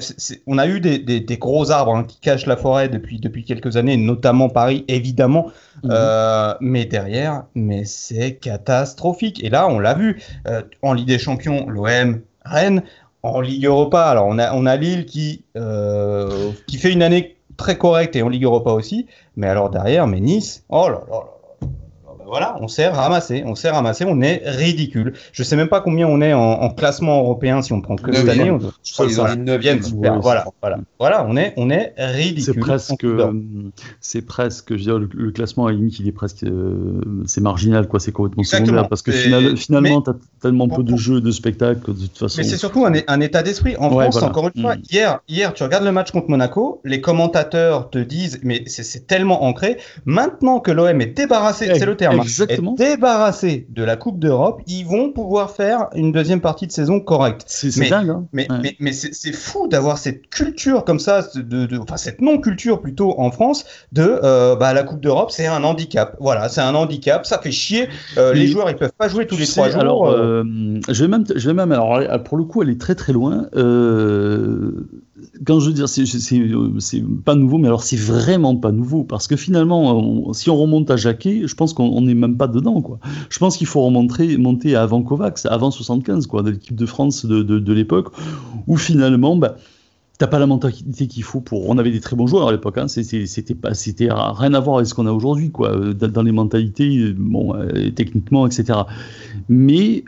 on a eu des, des, des gros arbres hein, qui cachent la forêt depuis depuis quelques années, notamment Paris, évidemment. Mhm. Euh, mais derrière, mais c'est catastrophique. Et là, on l'a vu euh, en Ligue des Champions, l'OM, Rennes, en Ligue Europa, alors on a, on a Lille qui, euh, qui fait une année très correcte et en Ligue Europa aussi. Mais alors derrière, mais Nice, oh là là là voilà, on s'est ramassé, on s'est ramassé, on est ridicule. Je sais même pas combien on est en, classement européen si on prend que cette année. On, je crois qu'ils ont dit 9 voilà, voilà, voilà, on est, on est ridicule. C'est presque, c'est presque, je veux dire, le, classement à limite, il est presque, euh, c'est marginal, quoi, c'est complètement secondaire parce que finalement, tu as tellement peu de jeux, de spectacles, de toute façon. Mais c'est surtout un, un, état d'esprit. En France, encore une fois, mm. hier, hier, tu regardes le match contre Monaco, les commentateurs te disent, mais c'est tellement ancré. Maintenant que l'OM est débarrassé, c'est le terme Exactement. débarrassés de la Coupe d'Europe, ils vont pouvoir faire une deuxième partie de saison correcte. C'est dingue. Hein. Mais, mais, mais, c'est fou d'avoir cette culture comme ça, de, de, enfin cette non-culture plutôt en France, de euh, bah, la Coupe d'Europe, c'est un handicap. Voilà, c'est un handicap, ça fait chier. Euh, les joueurs, ils peuvent pas jouer tous les trois jours. Alors, euh. je vais même, je vais même, alors pour le coup, elle est très très loin. Euh, quand je veux dire, c'est pas nouveau, mais alors c'est vraiment pas nouveau, parce que finalement, si on remonte à Jacquet, je pense qu'on n'est même pas dedans, quoi. Je pense qu'il faut remonter monter avant Kovacs, avant 75, quoi, de l'équipe de France de, de, l'époque, où finalement, bah, t'as pas la mentalité qu'il faut pour. On avait des très bons joueurs à l'époque, hein, c'était c'était rien à voir avec ce qu'on a aujourd'hui, quoi, dans les mentalités, bon, euh, techniquement, etc. Mais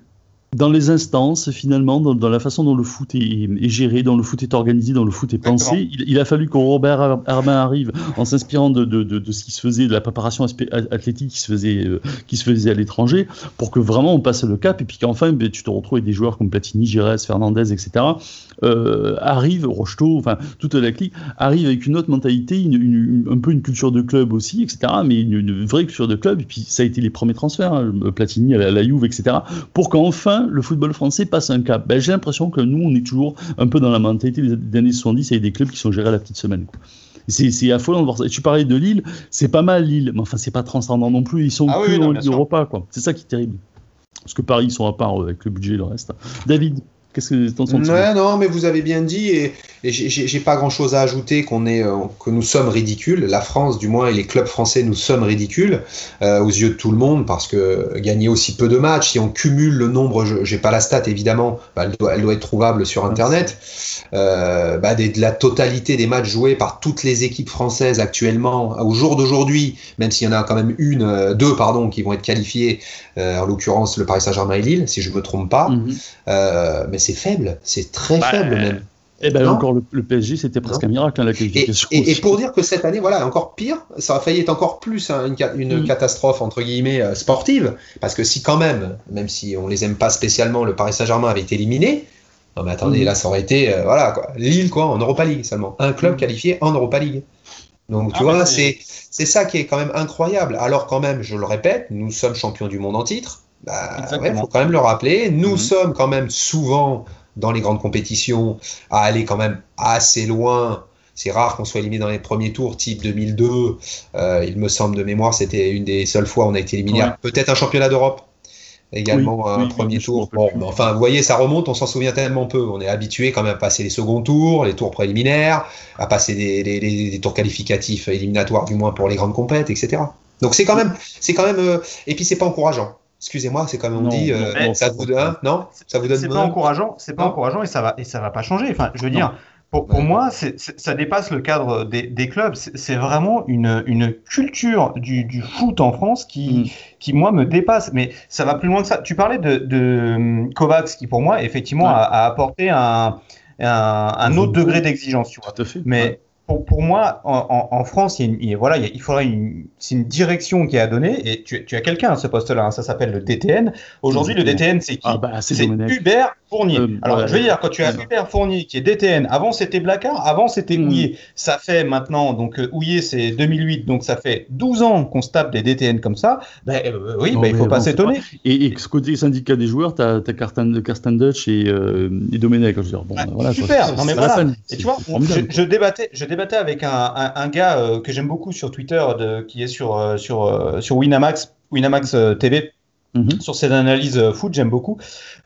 dans les instances, finalement, dans, la façon dont le foot est, géré, dont le foot est organisé, dont le foot est pensé. Il, a fallu que Robert Armin arrive en s'inspirant de, de, de, ce qui se faisait, de la préparation athlétique qui se faisait, euh, qui se faisait à l'étranger, pour que vraiment on passe le cap et puis qu'enfin ben, tu te retrouves avec des joueurs comme Platini, Gires, Fernandez, etc. Euh, arrive, Rocheteau, enfin toute la clique, arrive avec une autre mentalité, une, un peu une culture de club aussi, etc. Mais une, vraie culture de club. Et puis ça a été les premiers transferts, hein, Platini à la, la Juve, etc. Pour qu'enfin le football français passe un cap. Ben, j'ai l'impression que nous, on est toujours un peu dans la mentalité des années 70 avec des clubs qui sont gérés à la petite semaine. C'est affolant de voir ça. Et tu parlais de Lille, c'est pas mal Lille, mais enfin, c'est pas transcendant non plus. Ils sont ah que en Europa, quoi. C'est ça qui est terrible. Parce que Paris, ils sont à part avec le budget et le reste. David Qu'est-ce que ton ouais, Non, mais vous avez bien dit, et, et j'ai pas grand-chose à ajouter qu'on est, euh, que nous sommes ridicules. La France, du moins, et les clubs français, nous sommes ridicules euh, aux yeux de tout le monde, parce que gagner aussi peu de matchs, si on cumule le nombre, j'ai pas la stat évidemment, bah, elle, doit, elle, doit, être trouvable sur Internet, euh, bah, de la totalité des matchs joués par toutes les équipes françaises actuellement, au jour d'aujourd'hui, même s'il y en a quand même une, deux, pardon, qui vont être qualifiées, en l'occurrence le Paris Saint-Germain et Lille, si je me trompe pas, euh, mais c'est faible, c'est très bah, faible même. Et eh ben encore le, PSG, c'était presque un miracle hein, la qualification. Et, et, pour dire que cette année, voilà, encore pire, ça a failli être encore plus hein, une, une mm. catastrophe entre guillemets euh, sportive, parce que si quand même, même si on les aime pas spécialement, le Paris Saint-Germain avait été éliminé. Non mais attendez, mm. là ça aurait été euh, voilà quoi, Lille quoi en Europa League seulement, un club mm. qualifié en Europa League. Donc tu ah, vois, c'est c'est ça qui est quand même incroyable. Alors quand même, je le répète, nous sommes champions du monde en titre. Bah, il faut quand même le rappeler. Nous sommes quand même souvent dans les grandes compétitions à aller quand même assez loin. C'est rare qu'on soit éliminé dans les premiers tours, type 2002. Euh, il me semble de mémoire, c'était une des seules fois où on a été éliminé. Peut-être un championnat d'Europe également un premier tour. Bon, enfin, vous voyez, ça remonte, on s'en souvient tellement peu. On est habitué quand même à passer les seconds tours, les tours préliminaires, à passer des, tours qualificatifs éliminatoires, du moins pour les grandes compètes, etc. Donc c'est quand même, c'est quand même, euh, et puis c'est pas encourageant. Excusez-moi, c'est comme on dit, euh, ça vous donne, non? Ça vous donne. C'est pas encourageant, c'est pas encourageant et ça va et ça va pas changer. Enfin, je veux dire, pour, pour moi, ça dépasse le cadre des, des clubs. C'est vraiment une, une culture du, du, foot en France qui, mm. qui, moi, me dépasse. Mais ça va plus loin que ça. Tu parlais de, de hum, Kovacs, qui, pour moi, effectivement, a, a, apporté un, un, un autre degré d'exigence. À pour, moi, en, France, il, voilà, il, faudrait une, c'est une direction qui est à donner, et tu, as quelqu'un à ce poste-là, hein, ça s'appelle le DTN. Aujourd'hui, le DTN, c'est qui? Ah bah, C'est Hubert, Fournier. Euh, Alors, je veux dire, quand tu as Super Fournier qui est DTN, avant c'était Blacard, avant c'était mmh. Ça fait maintenant, donc euh, c'est 2008, donc ça fait 12 ans qu'on se tape des DTN comme ça. Ben, euh, oui, ben, il ne faut pas s'étonner. Et, et, ce côté syndicat des joueurs, tu as, as Karsten, Dutch et, et Domenech. Je veux dire, bon, voilà, super, non, mais voilà. Et tu vois, je, débattais, je débattais avec un, un, gars que j'aime beaucoup sur Twitter de, qui est sur, sur, sur Winamax, Winamax TV Mhm. sur cette analyse euh, foot, j'aime beaucoup.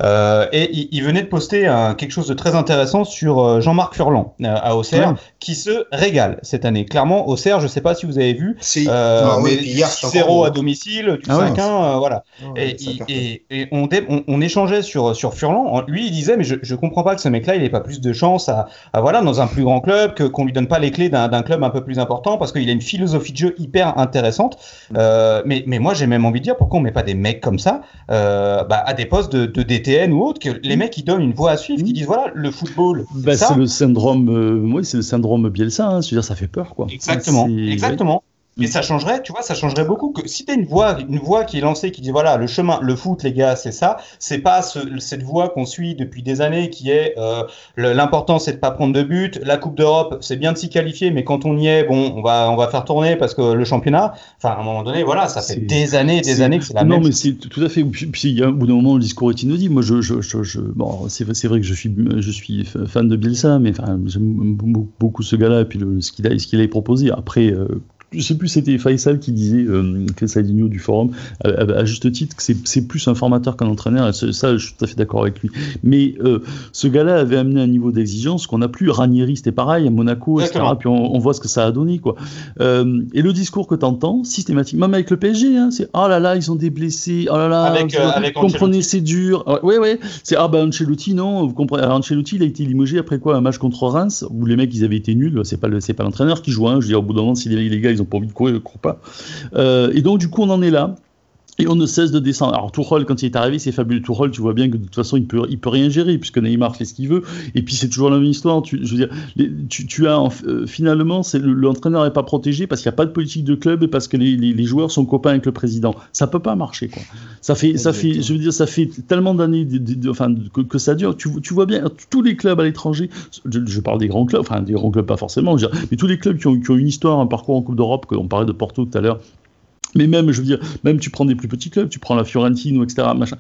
Euh, et il, venait de poster quelque chose de très intéressant sur euh, Jean-Marc Furlan à Auxerre, qui se régale cette année. Clairement, Auxerre, je ne sais pas si vous avez vu, si. Ah mais 0 à domicile, du 5-1, ah voilà. Ah et, et, on, on, échangeait sur, sur Furlan. Lui, il disait, mais je ne comprends pas que ce mec-là, il n'ait pas plus de chance à, voilà, dans un plus grand club, que, qu'on lui donne pas les clés d'un, club un peu plus important, parce qu'il a une philosophie de jeu hyper intéressante. Mm. mais, mais moi, j'ai même envie de dire, pourquoi on met pas des mecs comme ça euh, bah, à des postes de, DTN ou autres, que les mecs qui donnent une voix à suivre, qui disent voilà, le football. Bah, c'est le syndrome, euh, c'est le syndrome Bielsa, hein, dire ça fait peur. Quoi. Exactement, exactement. Mais ça changerait, tu vois, ça changerait beaucoup que si tu as une voix, une voix qui est lancée, qui dit voilà, le chemin, le foot, les gars, c'est ça. C'est pas cette voix qu'on suit depuis des années qui est euh, l'important, c'est de pas prendre de but. La Coupe d'Europe, c'est bien de s'y qualifier, mais quand on y est, bon, on va, on va faire tourner parce que le championnat, enfin, à un moment donné, voilà, ça fait des années, des années que c'est la même. Non, mais c'est tout à fait. Puis, il y a un bout d'un moment, le discours est inaudible. Moi, je, je, je, bon, c'est vrai que je suis, je suis fan de Bielsa, mais enfin, j'aime beaucoup ce gars-là et puis le, ce qu'il a, ce qu'il a proposé. Après. Euh, je sais plus, c'était Faisal qui disait, euh, Faisal du forum, à, juste titre, que c'est plus un formateur qu'un entraîneur. Ça, je suis tout à fait d'accord avec lui. Mais euh, ce gars-là avait amené un niveau d'exigence qu'on n'a plus. Ranieri, c'était pareil, à Monaco, etc. Puis on, voit ce que ça a donné. Quoi. Euh, et le discours que tu entends, systématiquement, même avec le PSG, hein, c'est oh là là, ils ont des blessés, oh là là, avec, euh, comprenez, c'est dur. Oui, oui, c'est ah ben Ancelotti, non, vous comprenez. Ancelotti, il a été limogé après quoi Un match contre Reims, où les mecs, ils avaient été nuls. C'est pas l'entraîneur qui joue. Hein. Je veux dire, au bout d'un moment, si les, les gars, ils ont pas envie de courir, ne pas. Euh, et donc, du coup, on en est là. Et on ne cesse de descendre. Alors Tourelle, quand il est arrivé, c'est fabuleux. Tourelle, tu vois bien que de toute façon, il peut, il peut rien gérer puisque Neymar fait ce qu'il veut. Et puis c'est toujours la même histoire. Tu, je veux dire, tu, tu as euh, finalement, c'est l'entraîneur n'est pas protégé parce qu'il n'y a pas de politique de club et parce que les, les, joueurs sont copains avec le président. Ça peut pas marcher, quoi. Ça fait, ça fait, je veux dire, ça fait tellement d'années, enfin, que, que, ça dure. Tu, tu, vois bien, tous les clubs à l'étranger. Je, parle des grands clubs, enfin des grands clubs pas forcément, mais tous les clubs qui ont, qui ont une histoire, un parcours en Coupe d'Europe. On parlait de Porto tout à l'heure mais même, je veux dire, même tu prends des plus petits clubs, tu prends la Fiorentina, etc. Machin,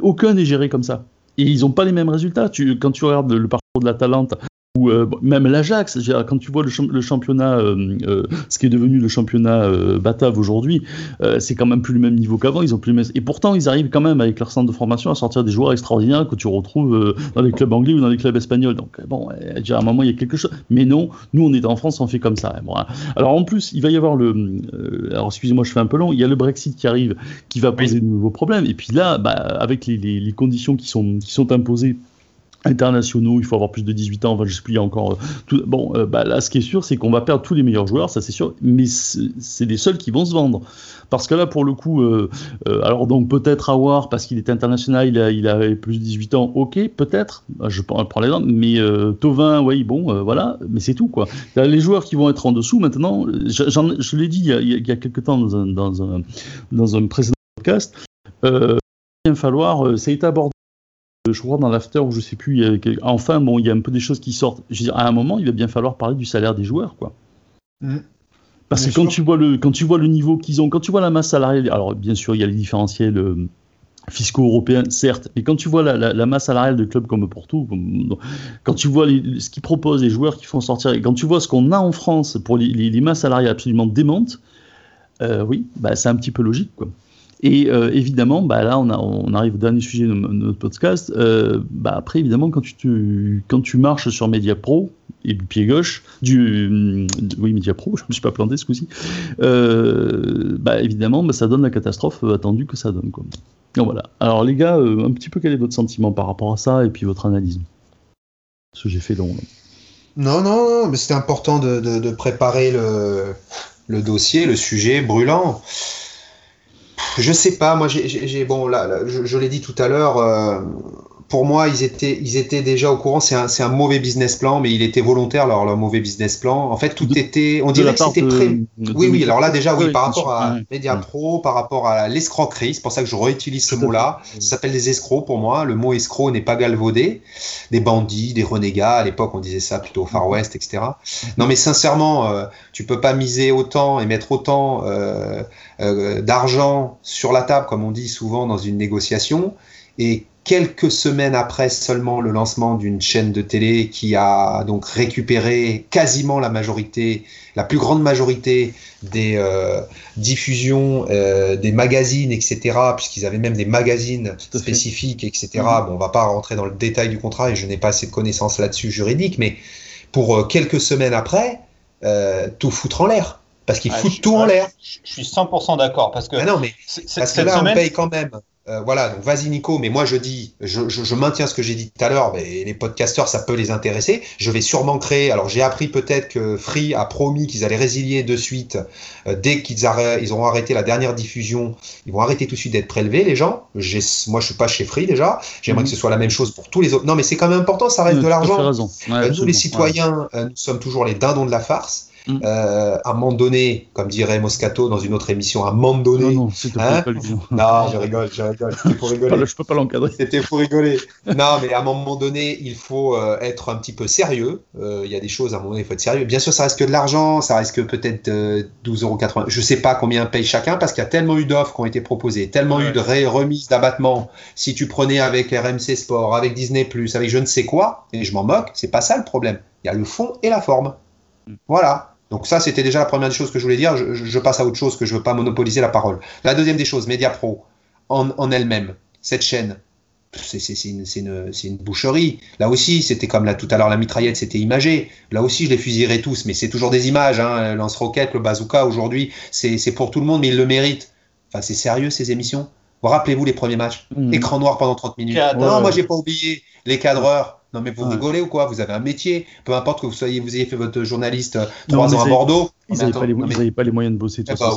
aucun n'est géré comme ça. Et ils n'ont pas les mêmes résultats. Tu, quand tu regardes le parcours de la Talente ou euh, même l'Ajax, quand tu vois le, championnat, euh, euh, ce qui est devenu le championnat Batav aujourd'hui, c'est quand même plus le même niveau qu'avant. Ils ont plus Et pourtant, ils arrivent quand même avec leur centre de formation à sortir des joueurs extraordinaires que tu retrouves dans les clubs anglais ou dans les clubs espagnols. Donc bon, à un moment il y a quelque chose. Mais non, nous on est en France, on fait comme ça. Hein. Alors en plus, il va y avoir le. alors excusez-moi, je fais un peu long. Il y a le Brexit qui arrive, qui va poser de nouveaux problèmes. Et puis là, bah, avec les, les, conditions qui sont, qui sont imposées internationaux, il faut avoir plus de 18 ans, enfin, je sais plus, encore... Euh, bon, euh, bah, là, ce qui est sûr, c'est qu'on va perdre tous les meilleurs joueurs, ça c'est sûr, mais c'est les seuls qui vont se vendre. Parce que là, pour le coup, euh, alors donc peut-être Awar, parce qu'il est international, il, a, il avait plus de 18 ans, ok, peut-être, je prends, prends l'exemple, mais Tovin, oui, bon, voilà, mais c'est tout, quoi. Les joueurs qui vont être en dessous, maintenant, je l'ai dit il y, a, il quelques temps dans un, dans un, dans un précédent podcast, il va falloir, ça a été abordé je crois dans l'after où je sais plus, enfin bon, il y a un peu des choses qui sortent. Je veux dire, à un moment, il va bien falloir parler du salaire des joueurs, quoi. Mm. Parce que quand tu vois le quand tu vois le niveau qu'ils ont, quand tu vois la masse salariale, alors bien sûr il y a les différentiels euh, fiscaux européens, certes, mais quand tu vois la, masse salariale de clubs comme Porto, quand tu vois ce qu'ils proposent, les joueurs qui font sortir, quand tu vois ce qu'on a en France pour les, masses salariales absolument démentes, euh, oui, bah, c'est un petit peu logique, quoi. Et euh, évidemment, bah là, on, arrive au dernier sujet de, notre podcast. Euh, bah après, évidemment, quand tu, quand tu marches sur Media Pro, et du pied gauche, du, oui, Media Pro, je ne me suis pas planté ce coup-ci, euh, bah évidemment, bah, ça donne la catastrophe attendue que ça donne. Quoi. Donc voilà. Alors les gars, un petit peu quel est votre sentiment par rapport à ça et puis votre analyse? Ce que j'ai fait long. Non, non, non, mais c'était important de, de, de préparer le, le dossier, le sujet brûlant. Je sais pas, moi j'ai bon là, je, l'ai dit tout à l'heure, euh, pour moi, ils étaient, ils étaient déjà au courant. C'est un, un, mauvais business plan, mais il était volontaire leur, leur mauvais business plan. En fait, tout était, on dirait que c'était prêt. Oui, oui. Alors là, déjà, oui, par rapport à Media Pro, par rapport à l'escroquerie, c'est pour ça que je réutilise ce mot-là. Ça s'appelle des escrocs pour moi. Le mot escroc n'est pas galvaudé. Des bandits, des renégats. À l'époque, on disait ça plutôt au Far West, etc. Non, mais sincèrement, euh, tu peux pas miser autant et mettre autant euh, euh, d'argent sur la table, comme on dit souvent dans une négociation. Et quelques semaines après seulement le lancement d'une chaîne de télé qui a donc récupéré quasiment la majorité, la plus grande majorité des euh, diffusions euh, des magazines, etc., puisqu'ils avaient même des magazines spécifiques, etc. Mhm. Bon, on va pas rentrer dans le détail du contrat et je n'ai pas assez de connaissances là-dessus juridiques, mais pour euh, quelques semaines après, tout foutre en l'air. Parce qu'ils foutent tout en l'air. Je suis 100% d'accord. Parce que, ah non, mais parce que là, on paye quand même euh, voilà, donc vas-y Nico, mais moi je dis, je, je, je maintiens ce que j'ai dit tout à l'heure, mais les podcasteurs ça peut les intéresser. Je vais sûrement créer, alors j'ai appris peut-être que Free a promis qu'ils allaient résilier de suite euh, dès qu'ils ils auront arrêté la dernière diffusion, ils vont arrêter tout de suite d'être prélevés les gens. Moi je suis pas chez Free déjà, j'aimerais mhm. que ce soit la même chose pour tous les autres. Non mais c'est quand même important, ça reste de l'argent. Euh, nous les citoyens, nous sommes toujours les dindons de la farce. Mm. Euh, à un moment donné, comme dirait Moscato dans une autre émission, à un moment donné. Non, non, hein non je rigole, je rigole. C'était pour rigoler. je peux pas l'encadrer. C'était pour rigoler. non, mais à un moment donné, il faut euh, être un petit peu sérieux. Euh, il y a des choses, à un moment donné, il faut être sérieux. Bien sûr, ça reste que de l'argent, ça reste que peut-être 12,80€. Je sais pas combien paye chacun parce qu'il y a tellement eu d'offres qui ont été proposées, tellement eu de remises d'abattement. Si tu prenais avec RMC Sport, avec Disney, avec je ne sais quoi, et je m'en moque, c'est pas ça le problème. Il y a le fond et la forme. Mm. Voilà. Donc ça, c'était déjà la première des choses que je voulais dire. Je, passe à autre chose que je ne veux pas monopoliser la parole. La deuxième des choses, Media Pro, en, elle-même, cette chaîne, c'est une, une, boucherie. Là aussi, c'était comme là, tout à l'heure, la mitraillette, c'était imagé. Là aussi, je les fusillerai tous, mais c'est toujours des images. Hein. Lance-roquette, le bazooka, aujourd'hui, c'est pour tout le monde, mais ils le méritent. Enfin, c'est sérieux, ces émissions? Rappelez-vous les premiers matchs? Mmh. Écran noir pendant 30 minutes. Non, moi, j'ai pas oublié les cadreurs. Non, mais vous rigolez ou quoi? Vous avez un métier. Peu importe que vous soyez, vous ayez fait votre journaliste euh, trois ans à Bordeaux. Ils n'avaient pas, les moyens de bosser. Tout eh ça, bah,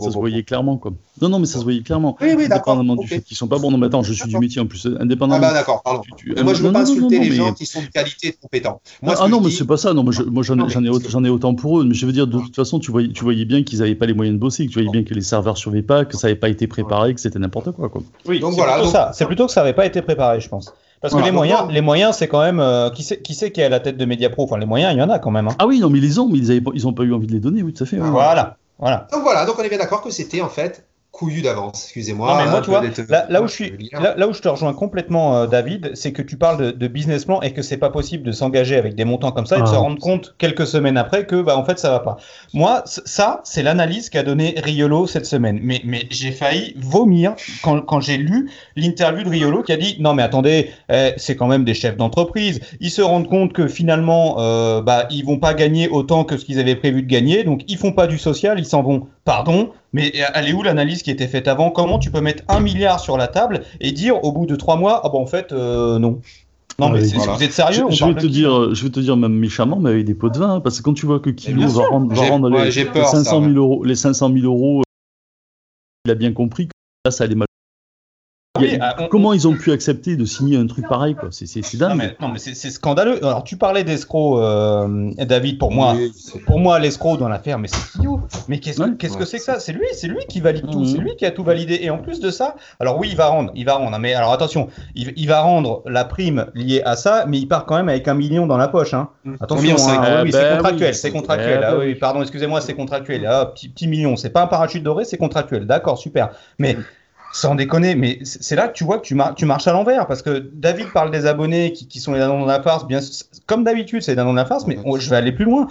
ça, se voyait, clairement. Quoi. Non, non, mais ça se voyait clairement. Oui, oui, d'accord. Indépendamment du fait qu'ils sont pas bons. Non, mais attends, je suis du métier en plus. Indépendamment. Ah, bah, d'accord, pardon. moi, je ne veux pas insulter les gens qui sont de qualité et compétents. ah, non, mais c'est pas ça. Non, moi, j'en ai autant pour eux. Mais je veux dire, de toute façon, tu voyais, tu voyais bien qu'ils n'avaient pas les moyens de bosser, que tu voyais bien que les serveurs surveillent pas, que ça n'avait pas été préparé, que c'était n'importe quoi. Oui, donc voilà. C'est plutôt que ça n'avait pas été préparé, je pense. Parce que les moyens, les moyens, c'est quand même euh, qui c'est qui c'est qui est à la tête de Mediapro? Enfin, les moyens, il y en a quand même. Hein. Ah oui, non, mais ils les ont, mais ils n'ont pas eu envie de les donner. Oui, tout à fait. Voilà, voilà. Donc voilà, donc on est bien d'accord que c'était en fait couillu d'avance, excusez-moi. mais moi, tu vois, là, où je suis, là, où je te rejoins complètement, euh, David, c'est que tu parles de, business plan et que c'est pas possible de s'engager avec des montants comme ça et de se ah. rendre compte quelques semaines après que, bah, en fait, ça va pas. Moi, ça, c'est l'analyse qu'a donné Riolo cette semaine. Mais, mais j'ai failli vomir quand, quand j'ai lu l'interview de Riolo qui a dit, non, mais attendez, eh, c'est quand même des chefs d'entreprise. Ils se rendent compte que finalement, euh, bah, ils vont pas gagner autant que ce qu'ils avaient prévu de gagner, donc ils font pas du social, ils s'en vont. Pardon, mais elle est où l'analyse qui était faite avant? Comment tu peux mettre un milliard sur la table et dire au bout de trois mois, ah bon, en fait, euh, non. Non, mais vous êtes sérieux je, vais te dire, je vais te dire même méchamment, mais avec des pots de vin, hein, parce que quand tu vois que Kilo va rendre, va rendre les, 500 000 euros, les 500 000 euros, il a bien compris que là, ça allait mal ah, comment ils ont pu accepter de signer un truc pareil quoi? C'est dingue. Non mais, c'est scandaleux. Alors tu parlais d'escroc, euh, David. Pour moi, pour moi l'escroc dans l'affaire, mais c'est idiot. Mais qu'est-ce que c'est que ça? C'est lui, c'est lui qui valide tout. C'est mhm. lui qui a tout validé. Et en plus de ça, alors oui, il va rendre, il va rendre. Mais alors attention, il, va rendre la prime liée à ça, mais il part quand même avec un million dans la poche. Hein. Mhm. Attention, hein. oui, c'est ben contractuel. c'est contractuel. Ah, oui, pardon, excusez-moi, c'est contractuel. Ah, petit, petit million. C'est pas un parachute doré, c'est contractuel. D'accord, super. Mais mhm. Sans déconner, mais c'est là que tu vois que tu, tu marches à l'envers, parce que David parle des abonnés qui, sont les dindons de la farce, bien comme d'habitude, c'est les dindons de la farce, mais je vais aller plus loin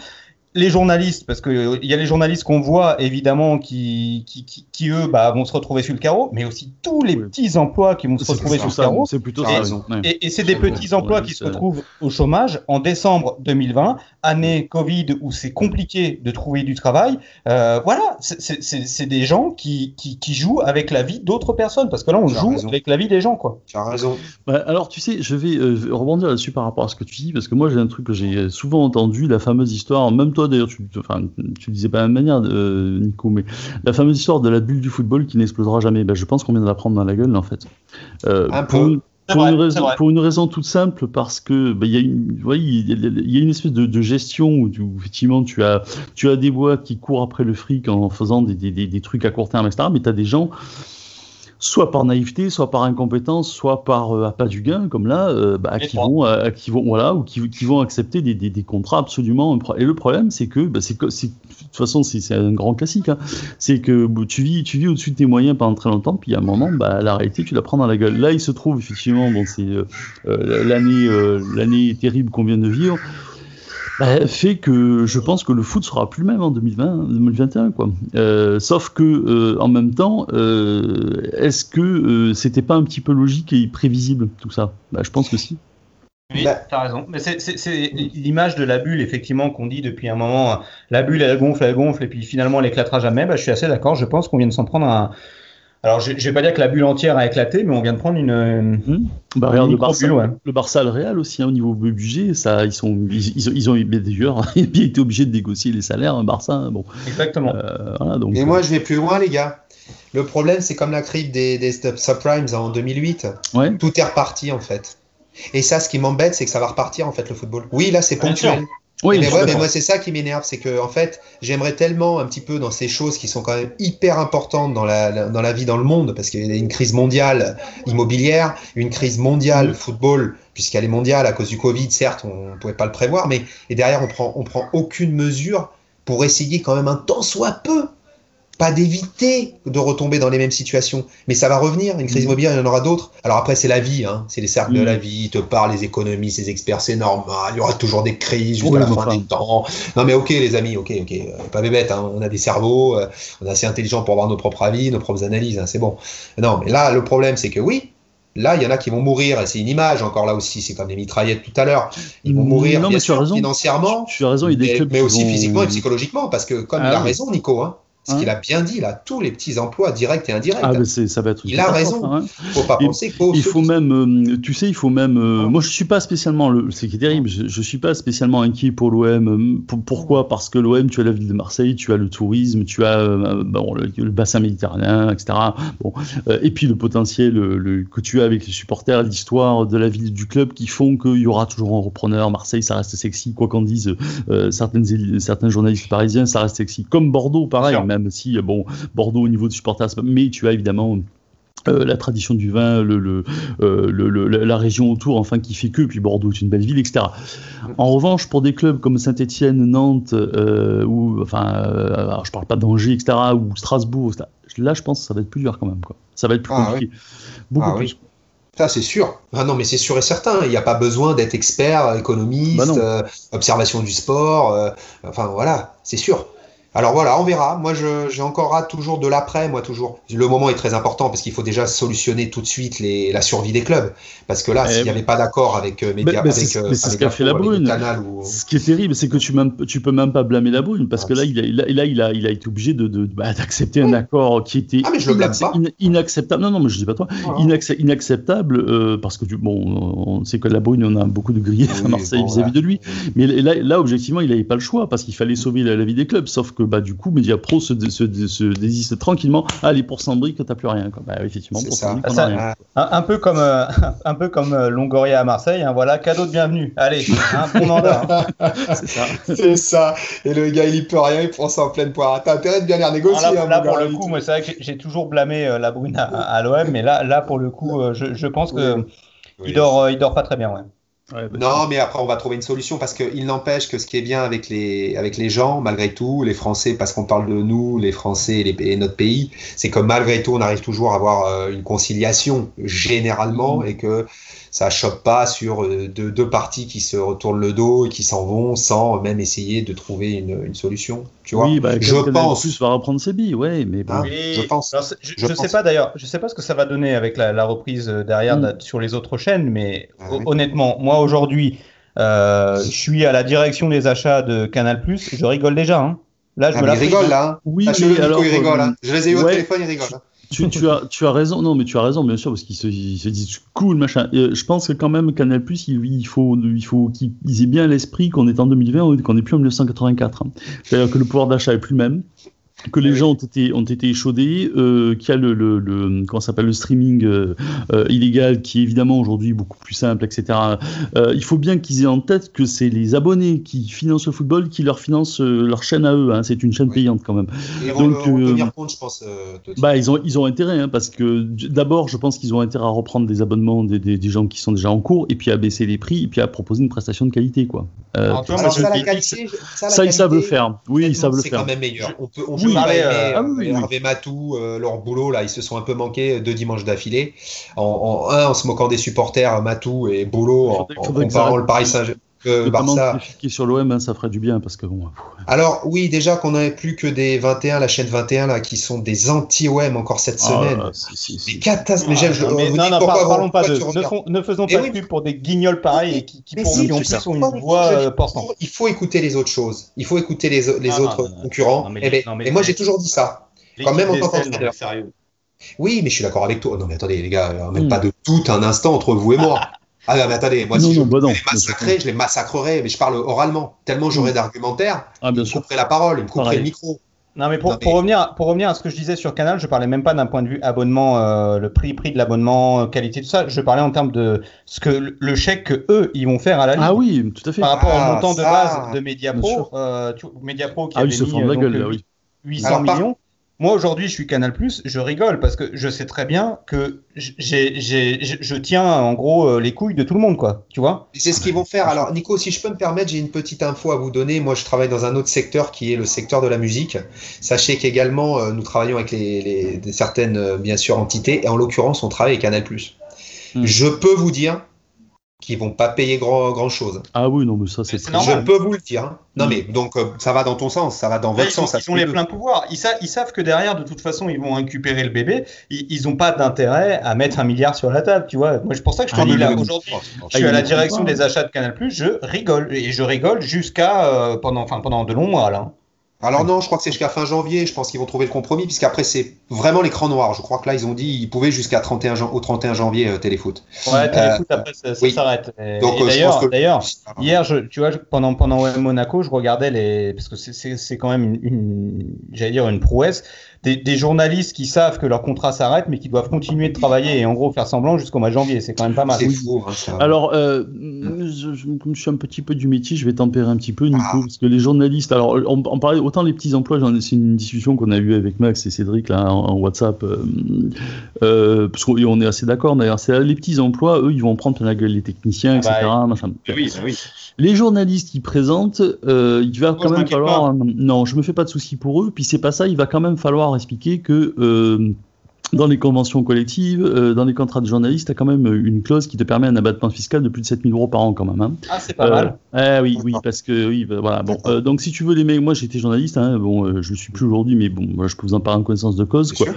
les journalistes, parce qu'il euh, y a les journalistes qu'on voit évidemment qui, qui, qui, eux bah, vont se retrouver sur le carreau, mais aussi tous les petits emplois qui vont se retrouver sur le carreau. C'est plutôt et, ça. Et, c'est des petits emplois qui se retrouvent au chômage en décembre 2020, année Covid où c'est compliqué de trouver du travail. Euh, voilà, c'est des gens qui, qui, qui, jouent avec la vie d'autres personnes, parce que là on joue avec la vie des gens. quoi. Tu as raison. Bah, alors tu sais, je vais euh, rebondir là-dessus par rapport à ce que tu dis, parce que moi j'ai un truc que j'ai souvent entendu, la fameuse histoire, même toi d'ailleurs, tu, enfin, tu disais pas de la même manière, euh, Nico, mais la fameuse histoire de la bulle du football qui n'explosera jamais, ben, je pense qu'on vient de la prendre dans la gueule, en fait. Euh, un peu. pour, une raison, pour, une raison, toute simple, parce que bah, il y, a une, y, a une espèce de, gestion où, effectivement tu as, tu as des boîtes qui courent après le fric en faisant des, des, des, des trucs à court terme, etc. Mais tu as des gens soit par naïveté, soit par incompétence, soit par euh, pas du gain, comme là, euh, bah, qui, vont, euh, qui vont, voilà, ou qui, qui vont accepter des, des, des, contrats absolument. Et le problème, c'est que, bah, c'est, de toute façon, c'est, un grand classique, hein. c'est que tu vis, tu vis au-dessus de tes moyens pendant très longtemps, puis à un moment, bah, la réalité, tu la prends dans la gueule. Là, il se trouve effectivement, bon, c'est l'année, l'année terrible qu'on vient de vivre. Bah, fait que je pense que le foot sera plus le même en 2020, 2021 quoi. Euh, sauf que euh, en même temps, euh, est-ce que c'était pas un petit peu logique et prévisible tout ça? Bah, Je pense que si. Oui, bah. t'as raison. Mais c'est l'image de la bulle, effectivement, qu'on dit depuis un moment. La bulle, elle gonfle, elle gonfle, et puis finalement, elle éclatera jamais. Bah, je suis assez d'accord. Je pense qu'on vient de s'en prendre un, alors, je ne vais pas dire que la bulle entière a éclaté, mais on vient de prendre une. Mmh. Bah, regarde, le Barça, le Barça, le Real aussi, hein, au niveau budget, ça, ils, sont, ils, ils ont d'ailleurs été obligés de négocier les salaires, un Barça. Hein, bon. Exactement. Euh, voilà, donc, Et moi, je vais plus loin, les gars. Le problème, c'est comme la crise des, des subprimes en 2008. Tout est reparti, en fait. Et ça, ce qui m'embête, c'est que ça va repartir, en fait, le football. Oui, là, c'est ponctuel. Oui, mais, mais moi c'est ça qui m'énerve, c'est que en fait j'aimerais tellement un petit peu dans ces choses qui sont quand même hyper importantes dans la, dans la vie dans le monde, parce qu'il y a une crise mondiale immobilière, une crise mondiale football, puisqu'elle est mondiale à cause du Covid, certes on ne pouvait pas le prévoir, mais et derrière on prend, on prend aucune mesure pour essayer quand même un tant soit peu pas d'éviter de retomber dans les mêmes situations. Mais ça va revenir, une crise mm. immobilière, il y en aura d'autres. Alors après, c'est la vie, hein. c'est les cercles de mm. la vie, ils te parlent, les économistes, les experts, c'est normal, il y aura toujours des crises jusqu'à la fin des temps. Non mais ok les amis, ok, ok, euh, pas bébête, hein. on a des cerveaux, euh, on est assez intelligents pour avoir nos propres avis, nos propres analyses, hein, c'est bon. Non, mais là, le problème, c'est que oui, Là, il y en a qui vont mourir, et c'est une image, encore là aussi, c'est comme des mitraillettes tout à l'heure. Ils vont mourir non, bien sûr, raison. financièrement, tu, as raison, il mais, mais aussi physiquement et psychologiquement, parce que comme ah il a raison, Nico, hein, ce qu'il hein a bien dit là, tous les petits emplois directs et indirects. Ah, ça va être. Il a raison. Hein. Faut pas penser Il faut même, euh, tu sais, il faut même. Euh, moi, je suis pas spécialement. Le, c'est qui est terrible. Je, je, suis pas spécialement inquiet pour l'OM. Euh, pourquoi? Parce que l'OM, tu as la ville de Marseille, tu as le tourisme, tu as bon, le, bassin méditerranéen, etc. Bon, et puis le potentiel le, que tu as avec les supporters, l'histoire de la ville, du club, qui font qu'il y aura toujours un repreneur. Marseille, ça reste sexy, quoi qu'en disent certaines, certains journalistes parisiens, ça reste sexy. Comme Bordeaux, pareil même si, bon, Bordeaux au niveau du supporter, mais tu as évidemment euh, la tradition du vin, le, euh, le, la région autour, enfin, qui fait que, puis Bordeaux est une belle ville, etc. En revanche, pour des clubs comme Saint-Etienne, Nantes, euh, ou, enfin, alors je parle pas d'Angers, etc., ou Strasbourg, là, je pense que ça va être plus dur quand même, quoi. Ça va être plus ah compliqué. Beaucoup ah plus. Ça, c'est sûr. Ah non, mais c'est sûr et certain. Il n'y a pas besoin d'être expert, économiste, bah observation du sport. enfin, voilà, c'est sûr. Alors voilà, on verra. Moi, j'ai encore toujours de l'après. Moi, toujours. Le moment est très important parce qu'il faut déjà solutionner tout de suite les, la survie des clubs. Parce que là, eh s'il n'y avait pas d'accord avec euh, Média, avec, c'est euh, ce qu'a fait la Brune. Ce qui est terrible, c'est que tu ne tu peux même pas blâmer la Brune parce que là, il a, il a, il a été obligé de, bah, d'accepter un accord qui était ah, mais je le blâme pas. inacceptable. Non, non, mais je dis pas toi. inacceptable euh, parce que bon, on sait que la Brune, on a beaucoup de griefs à Marseille vis-à-vis de lui. Mais là, là, objectivement, il n'avait pas le choix parce qu'il fallait sauver la, la vie des clubs. Sauf que bah, du coup, Media Pro se, se, se, désiste tranquillement. Allez, pour Sandrick, t'as plus rien. Quoi. Bah, effectivement, pour Sandrick, on a rien. Un, peu comme, euh, un peu comme euh, Longoria à Marseille. Hein, voilà, cadeau de bienvenue. Allez, un bon mandat. c'est ça. C'est ça. Et le gars, il y peut rien, il prend ça en pleine poire. T'as intérêt de bien les négocier. là, hein, pour le coup, moi, c'est vrai que j'ai toujours blâmé euh, la Brune à, l'OM, mais là, là, pour le coup, je, je pense que il, dort, il dort pas très bien. Ouais. Bah, non, mais après, on va trouver une solution parce qu'il n'empêche que ce qui est bien avec les, avec les gens, malgré tout, les Français, parce qu'on parle de nous, les Français et, les, et notre pays, c'est que malgré tout, on arrive toujours à avoir euh, une conciliation généralement mmh. et que ça choque pas sur euh, deux, deux, parties qui se retournent le dos et qui s'en vont sans même essayer de trouver une, une solution. Tu vois oui, bah, je pense. Plus va reprendre ses billes, ouais, mais bon. je pense. je, ne sais pas d'ailleurs, je sais pas ce que ça va donner avec la, la reprise derrière mm. sur les autres chaînes, mais ah honnêtement, moi aujourd'hui, euh, je suis à la direction des achats de Canal+, je rigole déjà. Hein. Là, je ah, me la rigole là. Hein. Oui, mais alors, il rigole. Hein. Je les ai eu au téléphone, il rigole. Hein tu, tu, as, tu as raison, non, mais tu as raison, bien sûr, parce qu'ils se, se, disent cool, machin. je pense que quand même, Canal, il, il faut, il faut qu'ils aient bien l'esprit qu'on est en 2020, qu'on n'est plus en 1984. C'est-à-dire que le pouvoir d'achat est plus le même. Que les gens ont été, ont été échaudés, euh, qu'il y a le, le, le comment s'appelle le streaming euh, euh, illégal qui est évidemment aujourd'hui beaucoup plus simple, etc. Euh, il faut bien qu'ils aient en tête que c'est les abonnés qui financent le football qui leur financent euh, leur chaîne à eux. Hein. C'est une chaîne Oui. payante quand même. Ils vont Donc, le- euh, tenir compte, je pense. euh. Bah, ils ont, ils ont intérêt, hein, parce que d'abord, je pense qu'ils ont intérêt à reprendre des abonnements des, des, des gens qui sont déjà en cours, et puis à baisser les prix, et puis à proposer une prestation de qualité, quoi. Euh, Alors, je ça, la qualité, ça, la ça, ils savent le qualité, faire. Oui, ils savent le c'est faire. quand même meilleur. On peut, on Oui. Parlais, euh, ah oui, oui, oui. Hervé Matou, euh, leur boulot là, ils se sont un peu manqués deux dimanches d'affilée. En, en un, en se moquant des supporters, Matou et Boulot, en, en comparant le Paris Saint-Germain. Que Notamment Barça. sur l'OM, hein, ça ferait du bien, parce que bon. Alors oui, déjà qu'on n'avait plus que des 21, la chaîne 21 là, qui sont des anti-OM encore cette semaine. Ah, si, si, si. Mais catastrophe. Mais Ah, je- non, mais non, pourquoi parlons pas de. Ne, regardes font- ne faisons Mais pas oui. de pub pour des guignols pareils et qui, qui, Mais pour- si, qui en plus ont une voix euh, portante. Il faut écouter les autres choses. Il faut écouter les, Ah, autres concurrents. mais Eh ben, mais et moi, j'ai toujours dit ça. Quand même, en tant qu'entraîneur. mais sérieux. Oui, mais je suis d'accord avec toi. Non, mais attendez, les gars, même Mm. pas de tout un instant entre vous et moi. Ah non, mais attendez, moi, Non, si je bah non, les massacrer, je les massacrerais, mais je parle oralement. Tellement j'aurais d'argumentaires, Ah, ils bien me sûr. couperaient la parole, ils me couperaient Pareil. le micro. Non mais pour, Non, mais- pour revenir pour revenir à ce que je disais sur Canal, je parlais même pas d'un point de vue abonnement, euh, le prix prix de l'abonnement, euh, qualité tout ça. Je parlais en termes de ce que le- chèque que eux ils vont faire à la ligue Ah oui, tout à fait. par rapport Ah, au montant de base de Mediapro. Euh, tu, Mediapro qui Ah oui, avait ils se mis, font de la gueule, donc, là, oui. 800 Alors, par- millions. Moi aujourd'hui je suis Canal je rigole parce que je sais très bien que je- je tiens en gros euh, les couilles de tout le monde quoi. Tu vois C'est ce qu'ils vont faire. Alors, Nico, si je peux me permettre, j'ai une petite info à vous donner. Moi, je travaille dans un autre secteur qui est le secteur de la musique. Sachez qu'également, euh, nous travaillons avec les, certaines, euh, bien sûr, entités. Et en l'occurrence, on travaille avec Canal+. Mm. Je peux vous dire qu'ils vont pas payer grand, grand chose. Ah oui, non, mais ça, c'est. Je peux vous le dire. hein. Non, Mm. mais donc, euh, ça va dans ton sens, ça va dans votre ils sens. ils ont tous les pleins pouvoirs. Ils, sa- ils savent que derrière, de toute façon, ils vont récupérer le bébé. Ils n'ont pas d'intérêt à mettre un milliard sur la table, tu vois. Moi, c'est pour ça que je te Ah, dis là, aujourd'hui, Oh, je suis Ah, à la ils direction des achats de Canal+, je rigole. Et je rigole jusqu'à euh, pendant, enfin, pendant de longs mois, là. Alors non, je crois que c'est jusqu'à fin janvier. Je pense qu'ils vont trouver le compromis, puisqu'après, c'est vraiment l'écran noir. Je crois que là, ils ont dit ils pouvaient jusqu'à 31 jan- au 31 janvier euh, Téléfoot. Ouais, téléfoot, après, ça, ça oui. s'arrête. Euh, d'ailleurs, que- d'ailleurs, Hier, je, tu vois, je- pendant, pendant OM Monaco, je regardais les. Parce que c'est- c'est c'est quand même une, une- j'allais dire une prouesse. Des, des journalistes qui savent que leur contrat s'arrête, mais qui doivent continuer de travailler et en gros faire semblant jusqu'au mois de janvier. C'est quand même pas mal. C'est fou. hein, ça. Alors, euh, je, je- comme je suis un petit peu du métier, je vais tempérer un petit peu, Nico, Ah. parce que les journalistes, alors, on, on parlait autant les petits emplois, c'est une discussion qu'on a eue avec Max et Cédric là en, en WhatsApp, euh, euh, parce qu'on on est assez d'accord d'ailleurs. C'est les petits emplois, eux, ils vont prendre plein la gueule les techniciens, Ah bah, etc. machin. Oui, oui. Les journalistes qui présentent, euh, il va Moi, quand même falloir. Non, je me fais pas de soucis pour eux. Puis c'est pas ça. Il va quand même falloir expliquer que euh, dans les conventions collectives, euh, dans les contrats de journalistes, tu as quand même une clause qui te permet un abattement fiscal de plus de 7000 euros par an quand même. Hein. Ah, c'est pas Euh, mal. eh oui, oui, parce que oui, bah, voilà. Bon, euh, donc si tu veux les mecs, moi j'étais journaliste, hein, bon, euh, je le suis plus aujourd'hui, mais bon, moi, je peux vous en parler en connaissance de cause, quoi.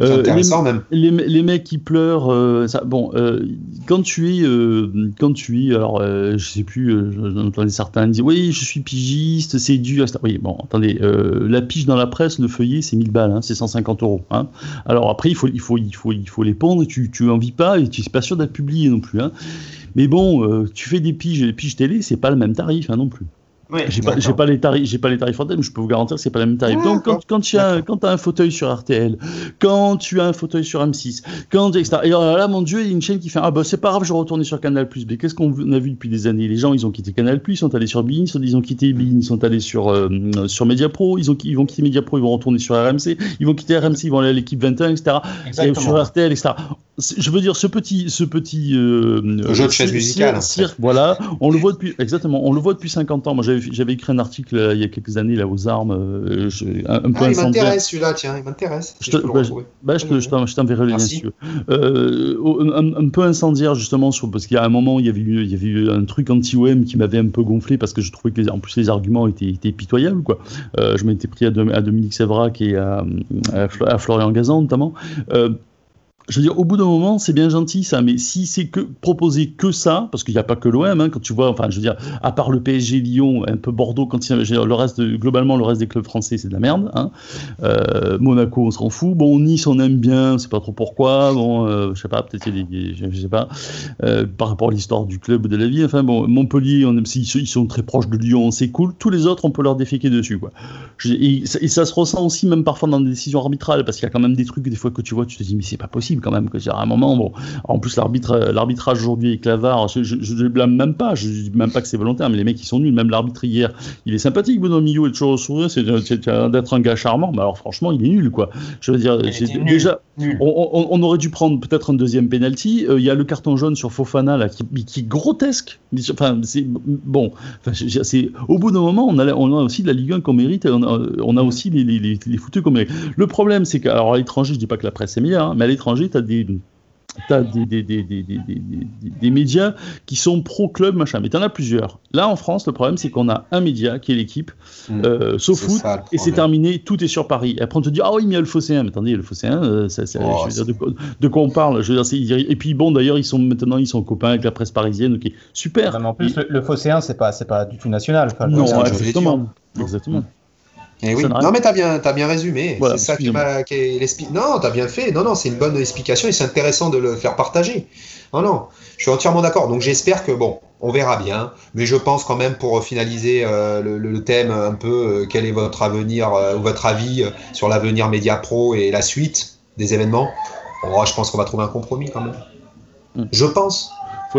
Euh, les- intéressant même. les, les mecs qui pleurent, euh, ça, bon, euh, quand tu es, euh, quand tu es, alors, euh, je sais plus, euh, j'en entendais certains dire, oui, je suis pigiste, c'est dur. Oui, bon, attendez, euh, la pige dans la presse, le feuillet, c'est 1000 balles, hein, c'est 150 euros. Hein. Alors après, il faut, il faut, il faut, il faut les pondre, tu, tu en vis pas, et tu n'es pas sûr d'être publié non plus. Hein. Mais bon, euh, tu fais des piges, les piges télé, c'est pas le même tarif hein, non plus. Oui. J'ai pas, pas les tarifs, j'ai pas les tarifs en tête, mais je peux vous garantir que c'est pas le même tarif. Ah, Donc quand, quand tu as, quand as un fauteuil sur RTL, quand tu as un fauteuil sur M6, quand etc. Et alors là, mon Dieu, il y a une chaîne qui fait ah bah c'est pas grave, je retourne sur Canal+. Mais qu'est-ce qu'on a vu depuis des années? Les gens, ils ont quitté Canal+, ils sont allés sur Bein, ils ont quitté Bein, ils sont allés sur euh, sur Mediapro, ils ont ils vont quitter Mediapro, ils vont retourner sur RMC, ils vont quitter RMC, ils vont aller à l'équipe 21, etc. Et Exactement. sur RTL, etc. Je veux dire, ce petit, ce petit euh, jeu de chaise musicale, en cirque, voilà, on le voit depuis, exactement, on le voit depuis 50 ans. Moi, j'avais, j'avais écrit un article euh, il y a quelques années là aux armes, euh, je- un, un peu Ah, il m'intéresse celui-là, tiens, il m'intéresse. Je Si bah. Bah, je, je t'en- je t'enverrai le lien si. Euh, un, un peu incendiaire justement sur, parce qu'il y a un moment il y avait eu, il y avait eu un truc anti-OM qui m'avait un peu gonflé parce que je trouvais que les, en plus les arguments étaient, étaient pitoyables quoi. Euh, je m'étais pris à, à Dominique Sévrac et à, à Florian Gazan notamment. Je veux dire, au bout d'un moment, c'est bien gentil ça, mais si c'est que proposer que ça, parce qu'il n'y a pas que l'OM, hein, quand tu vois, enfin, je veux dire, à part le PSG, Lyon, un peu Bordeaux, quand il y a, le reste, globalement, le reste des clubs français, c'est de la merde. Hein. Euh, Monaco, on s'en fout. Bon, Nice, on aime bien, c'est pas trop pourquoi. Bon, euh, je sais pas, peut-être il je sais pas, euh, par rapport à l'histoire du club ou de la vie. Enfin, bon, Montpellier, on, ils, sont très proches de Lyon, c'est cool. Tous les autres, on peut leur déféquer dessus, quoi. et, ça se ressent aussi, même parfois dans des décisions arbitrales, parce qu'il y a quand même des trucs, des fois, que tu vois, tu te dis, mais c'est pas possible quand même. Que, à un moment, bon, en plus, l'arbitre, l'arbitrage aujourd'hui avec Clavard, je, je, blâme même pas, je dis même pas que c'est volontaire, mais les mecs, ils sont nuls. Même l'arbitre hier, il est sympathique, Benoît Milieu est toujours sourire, c'est d'être un gars charmant, mais alors franchement, il est nul, quoi. Je veux dire, déjà, On, aurait dû prendre peut-être un deuxième penalty. Euh, il y a le carton jaune sur Fofana là, qui, qui est grotesque. Enfin, c'est bon. c'est au bout d'un moment, on a, on a aussi de la Ligue 1 qu'on mérite, et on a, on a aussi les, les, les, les qu'on mérite. Le problème, c'est qu'à l'étranger, je dis pas que la presse est meilleure, hein, mais à l'étranger, tu as des tu as des, des, des, des, médias qui sont pro-club, machin. Mais tu en as plusieurs. Là, en France, le problème, c'est qu'on a un média qui est l'équipe, mmh. euh, sauf foot, et c'est terminé, tout est sur Paris. Et après, on te dit, ah oui, mais il y a le Fosséen. Mais attendez, le Fosséen, euh, oh, de, quoi on parle? Je veux dire, Et puis, bon, d'ailleurs, ils sont maintenant, ils sont copains avec la presse parisienne, ok, super. en plus, le, le Fosséen, c'est pas, pas du tout national. non, exactement. exactement. Eh oui. Non, mais tu as bien, as bien résumé. c'est ça qui m'a. Non, tu as bien fait. Non, non, c'est une bonne explication et c'est intéressant de le faire partager. Non, non, je suis entièrement d'accord. Donc j'espère que, bon, on verra bien. Mais je pense quand même, pour finaliser euh, le, thème un peu, euh, quel est votre avenir euh, ou votre avis sur l'avenir Média Pro et la suite des événements oh, Je pense qu'on va trouver un compromis quand même. Hmm. Je pense.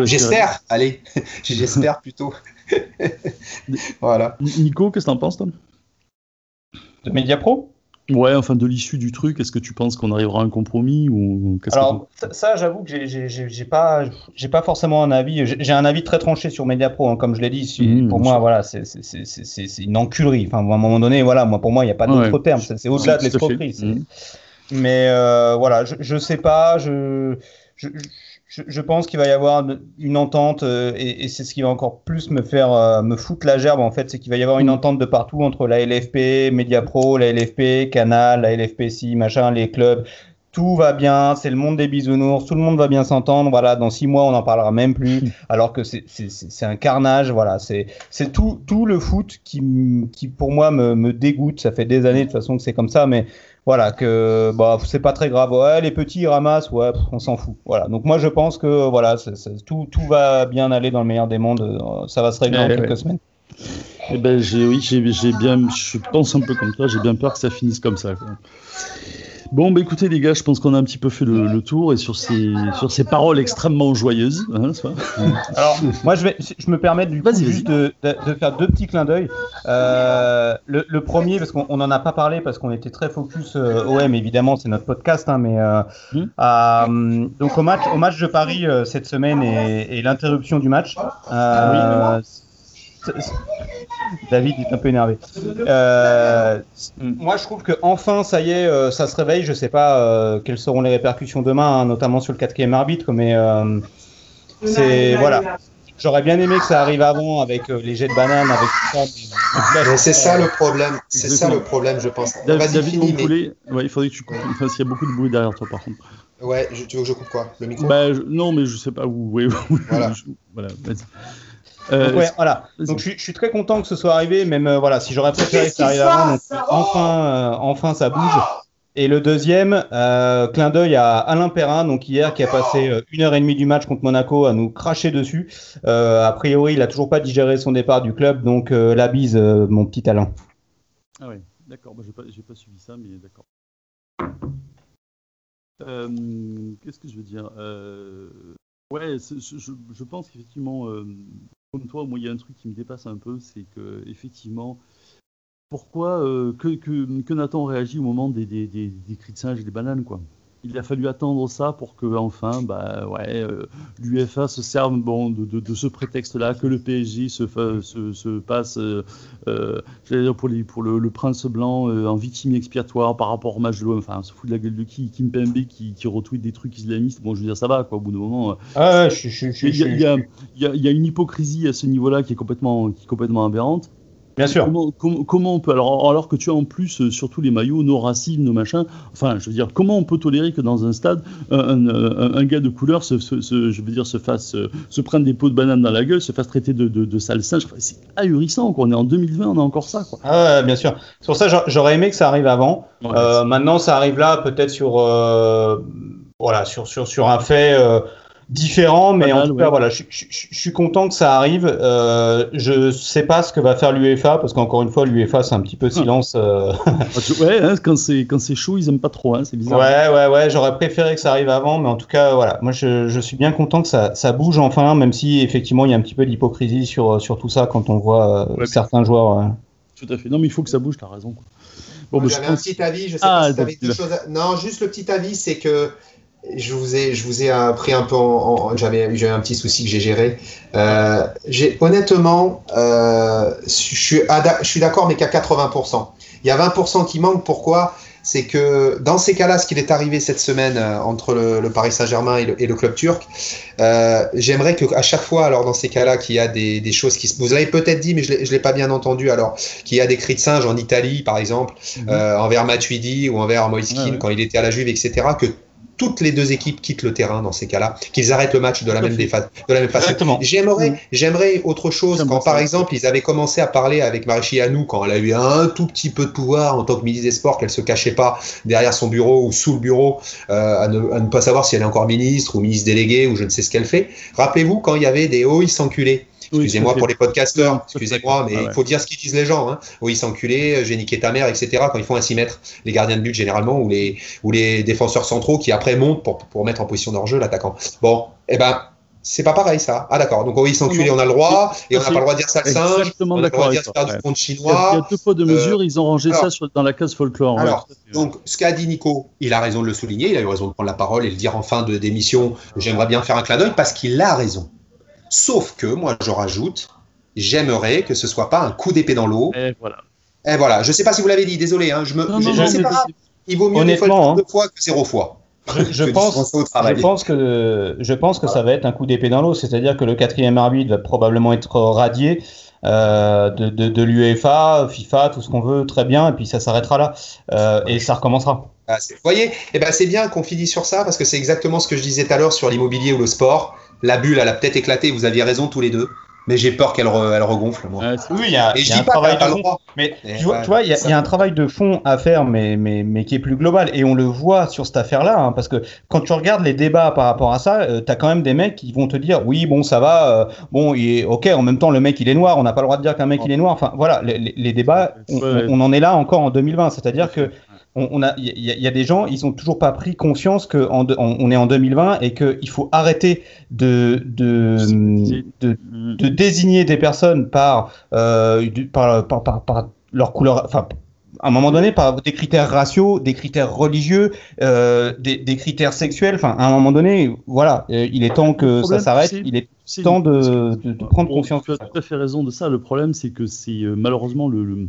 J'espère. Allez, j'espère plutôt. voilà. Nico, qu'est-ce que t'en penses, Tom? De Mediapro Ouais, enfin de l'issue du truc, est-ce que tu penses qu'on arrivera à un compromis ou Alors ça, j'avoue que j'ai pas, j'ai pas forcément un avis. J'ai un avis très tranché sur Mediapro, hein, comme je l'ai dit. Mmh, pour moi, voilà, c'est une enculerie. Enfin, à un moment donné, voilà, moi pour moi, il n'y a pas d'autre terme. C'est au-delà de l'escroquerie. Mmh. Mais euh, voilà, je, je sais pas, je, je je, pense qu'il va y avoir une entente, euh, et, c'est ce qui va encore plus me faire euh, me foutre la gerbe en fait, c'est qu'il va y avoir une mm. entente de partout entre la LFP, Mediapro, la LFP, Canal, la LFPC, machin, les clubs. Tout va bien, c'est le monde des bisounours, tout le monde va bien s'entendre. Voilà, dans six mois, on n'en parlera même plus, mm. alors que c'est un carnage. Voilà, c'est tout, tout le foot qui, qui pour moi me, me dégoûte. Ça fait des années de toute façon que c'est comme ça, mais voilà que bah c'est pas très grave. Ouais les petits ramassent. Ouais on s'en fout. Voilà. Donc moi je pense que voilà tout, tout va bien aller dans le meilleur des mondes. Ça va se régler en quelques semaines. Eh ben j'ai oui j'ai bien je pense un peu comme toi. J'ai bien peur que ça finisse comme ça quoi. Bon, bah écoutez les gars, je pense qu'on a un petit peu fait le, tour et sur ces, sur ces paroles extrêmement joyeuses. Hein, Alors, moi je, vais, je me permets du coup, juste de, de, faire deux petits clins d'œil. Euh, le, le, premier, parce qu'on n'en a pas parlé, parce qu'on était très focus euh, OM, évidemment, c'est notre podcast, hein, mais euh, euh, donc au match, au match de Paris euh, cette semaine et, et l'interruption du match. Euh, David est un peu énervé. Euh, moi, je trouve que enfin, ça y est, euh, ça se réveille. Je sais pas euh, quelles seront les répercussions demain, hein, notamment sur le quatrième arbitre, mais c'est voilà. J'aurais bien aimé que ça arrive avant avec les jets de banane, avec tout ça. c'est ça le problème. C'est ça le problème, je pense. David, fini, il faudrait que tu coupes. Enfin, il y a beaucoup de bruit derrière toi, par contre. Ouais, tu veux que je coupe quoi? Le micro? Bah, Non, mais je sais pas où. voilà. voilà vas-y. Euh, voilà. Donc je, suis très content que ce soit arrivé, même euh, voilà, si j'aurais préféré que ça arrive avant. enfin, euh, enfin, ça bouge. Et le deuxième, clin d'œil à Alain Perrin, donc hier, qui a passé une heure et demie du match contre Monaco à nous cracher dessus. a priori, il a toujours pas digéré son départ du club, donc la bise, mon petit Alain. Ah oui, d'accord. Moi, j'ai pas, pas suivi ça, mais d'accord. Qu'est-ce que je veux dire? Ouais, je, pense qu'effectivement, comme toi, moi, il y a un truc qui me dépasse un peu, c'est que effectivement, pourquoi euh, que, Nathan réagit au moment des, cris de singe et des bananes, quoi? Il a fallu attendre ça pour que enfin bah ouais euh, l'UFA se serve bon de, de, de ce prétexte là que le PSG se, se, se passe euh, euh dire pour, les, pour le, le, prince blanc euh, en victime expiatoire par rapport au match de l'OM enfin se fout de la gueule de qui? Kim Pembe qui, qui retweet des trucs islamistes. Bon je veux dire ça va quoi au bout d'un moment ah ouais, il, y y a, il y a une hypocrisie à ce niveau là qui est complètement qui est complètement aberrante Bien sûr. Comment, on peut alors, alors que tu as en plus euh, surtout les maillots, nos racines, nos machins. Enfin, je veux dire, comment on peut tolérer que dans un stade, un, gars de couleur se, je veux dire, se fasse, euh, se prenne des pots de banane dans la gueule, se fasse traiter de, de, sale singe? C'est ahurissant. Quoi. On est en 2020, on a encore ça. Quoi. Ah, bien sûr. C'est pour ça, j'aurais aimé que ça arrive avant. Euh, maintenant, ça arrive là, peut-être sur, voilà, sur, sur, sur un fait différent, mais en tout cas, voilà, je, suis content que ça arrive. Euh, je sais pas ce que va faire l'UEFA, parce qu'encore une fois, l'UEFA, c'est un petit peu ah. silence. Euh. Ah, ouais, hein, quand c'est quand c'est chaud, ils aiment pas trop, hein, c'est bizarre. Ouais, ouais, ouais. J'aurais préféré que ça arrive avant, mais en tout cas, voilà, moi, je, je suis bien content que ça, ça, bouge enfin, même si effectivement, il y a un petit peu d'hypocrisie sur sur tout ça quand on voit euh, certains joueurs. Tout à fait. Non, mais il faut que ça bouge. T'as raison. Bon, bah, J'avais un petit avis. Je sais ah, pas si deux choses. Non, juste le petit avis, c'est que je vous ai, je vous ai pris un peu en, j'avais, eu un petit souci que j'ai géré. Euh, j'ai, honnêtement, euh, je suis, je suis d'accord, mais qu'à 80%. Il y a 20% qui manquent. Pourquoi? C'est que dans ces cas-là, ce qui est arrivé cette semaine euh, entre le, Paris Saint-Germain et, le, club turc, euh, j'aimerais qu'à chaque fois, alors dans ces cas-là, qu'il y a des, des choses qui se. Vous l'avez peut-être dit, mais je ne l'ai pas bien entendu. Alors, qu'il y a des cris de singe en Italie, par exemple, mhm. euh, envers Matuidi ou envers Moiskin quand il était à la Juve, etc. Que toutes les deux équipes quittent le terrain dans ces cas-là, qu'ils arrêtent le match de la, même, de la même façon. J'aimerais, mm. j'aimerais autre chose quand, par exemple, ils avaient commencé à parler avec Marie Hanou quand elle a eu un tout petit peu de pouvoir en tant que ministre des Sports, qu'elle se cachait pas derrière son bureau ou sous le bureau euh, à, ne, pas savoir si elle est encore ministre ou ministre délégué ou je ne sais ce qu'elle fait. Rappelez-vous quand il y avait des hauts s'enculer Excusez-moi pour les podcasteurs, excusez-moi, mais il faut dire ce qu'ils disent les gens. Hein. Oui, s'enculer, j'ai niqué ta mère, etc. Quand ils font un 6 mètres, les gardiens de but généralement, ou les, ou les défenseurs centraux qui après montent pour, pour mettre en position d'enjeu l'attaquant. Bon, eh ben, c'est pas pareil ça. Ah d'accord. Donc oui, s'enculer, on a le droit, et on n'a pas le droit de dire ça le singe. On a le droit de dire faire du compte chinois. Il y a deux fois de mesure, euh, ils ont rangé ça dans la case folklore. Alors, donc ce qu'a dit Nico, il a raison de le souligner, il a eu raison de prendre la parole et le dire en fin de d'émission. J'aimerais bien faire un clin d'œil parce qu'il a raison. Sauf que, moi, je rajoute, j'aimerais que ce soit pas un coup d'épée dans l'eau. Et voilà. Et voilà. Je sais pas si vous l'avez dit, désolé. Hein, je me, sais pas. Il vaut mieux fois, deux fois que zéro fois. Je, pense, je, pense, que, je pense que ça va être un coup d'épée dans l'eau, c'est-à-dire que le quatrième arbitre va probablement être radié euh, de, de, l'UEFA, FIFA, tout ce qu'on veut, très bien, et puis ça s'arrêtera là, euh, et ça recommencera. Ah, vous voyez, eh ben, c'est bien qu'on finisse sur ça, parce que c'est exactement ce que je disais tout à l'heure sur l'immobilier ou le sport la bulle, elle a peut-être éclaté, vous aviez raison tous les deux. Mais j'ai peur qu'elle elle regonfle. Moi. oui, il y a, un travail de fond. Mais tu vois, il y, a un travail de fond à faire, mais, mais, mais qui est plus global. Et on le voit sur cette affaire-là, hein, parce que quand tu regardes les débats par rapport à ça, euh, tu as quand même des mecs qui vont te dire, oui, bon, ça va, euh, bon, il est, ok, en même temps, le mec, il est noir, on n'a pas le droit de dire qu'un mec, il est noir. Enfin, voilà, les, débats, on, en est là encore en 2020. C'est-à-dire que on, a, il y, a des gens, ils ont toujours pas pris conscience que on, est en 2020 et qu'il faut arrêter de de, de, désigner des personnes par, euh, par, par, par, leur couleur, enfin à un moment donné par des critères raciaux, des critères religieux, euh, des, des, critères sexuels. Enfin, à un moment donné, voilà, euh, il est temps que ça s'arrête. Il est temps de, de, prendre conscience. Tu as tout à fait raison de ça. Le problème, c'est que c'est malheureusement le le,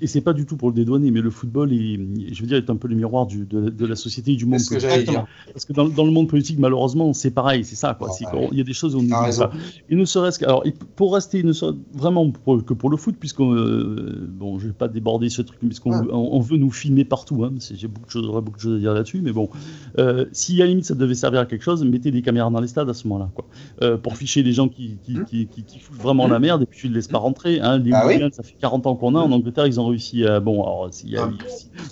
et c'est pas du tout pour le dédouaner, mais le football, est, je veux dire, est un peu le miroir du, de, la société et du monde politique. Parce que dans, dans, le monde politique, malheureusement, c'est pareil, c'est ça. Quoi. il y a des choses où on ne pas. Et ne serait-ce que, alors, pour rester, ne serait vraiment que pour le foot, puisqu'on, euh, bon, je vais pas déborder ce truc, puisqu'on on, veut nous filmer partout. Hein, j'ai beaucoup de choses, beaucoup de choses à dire là-dessus, mais bon, euh, si à la limite ça devait servir à quelque chose, mettez des caméras dans les stades à ce moment-là, quoi, euh, pour ficher les gens qui qui, mmh. qui, qui, foutent vraiment la merde et puis tu ne laisses pas rentrer. Hein, les ah ça fait 40 ans qu'on a, en Angleterre, ils ont réussi à. Bon, alors, il y, a,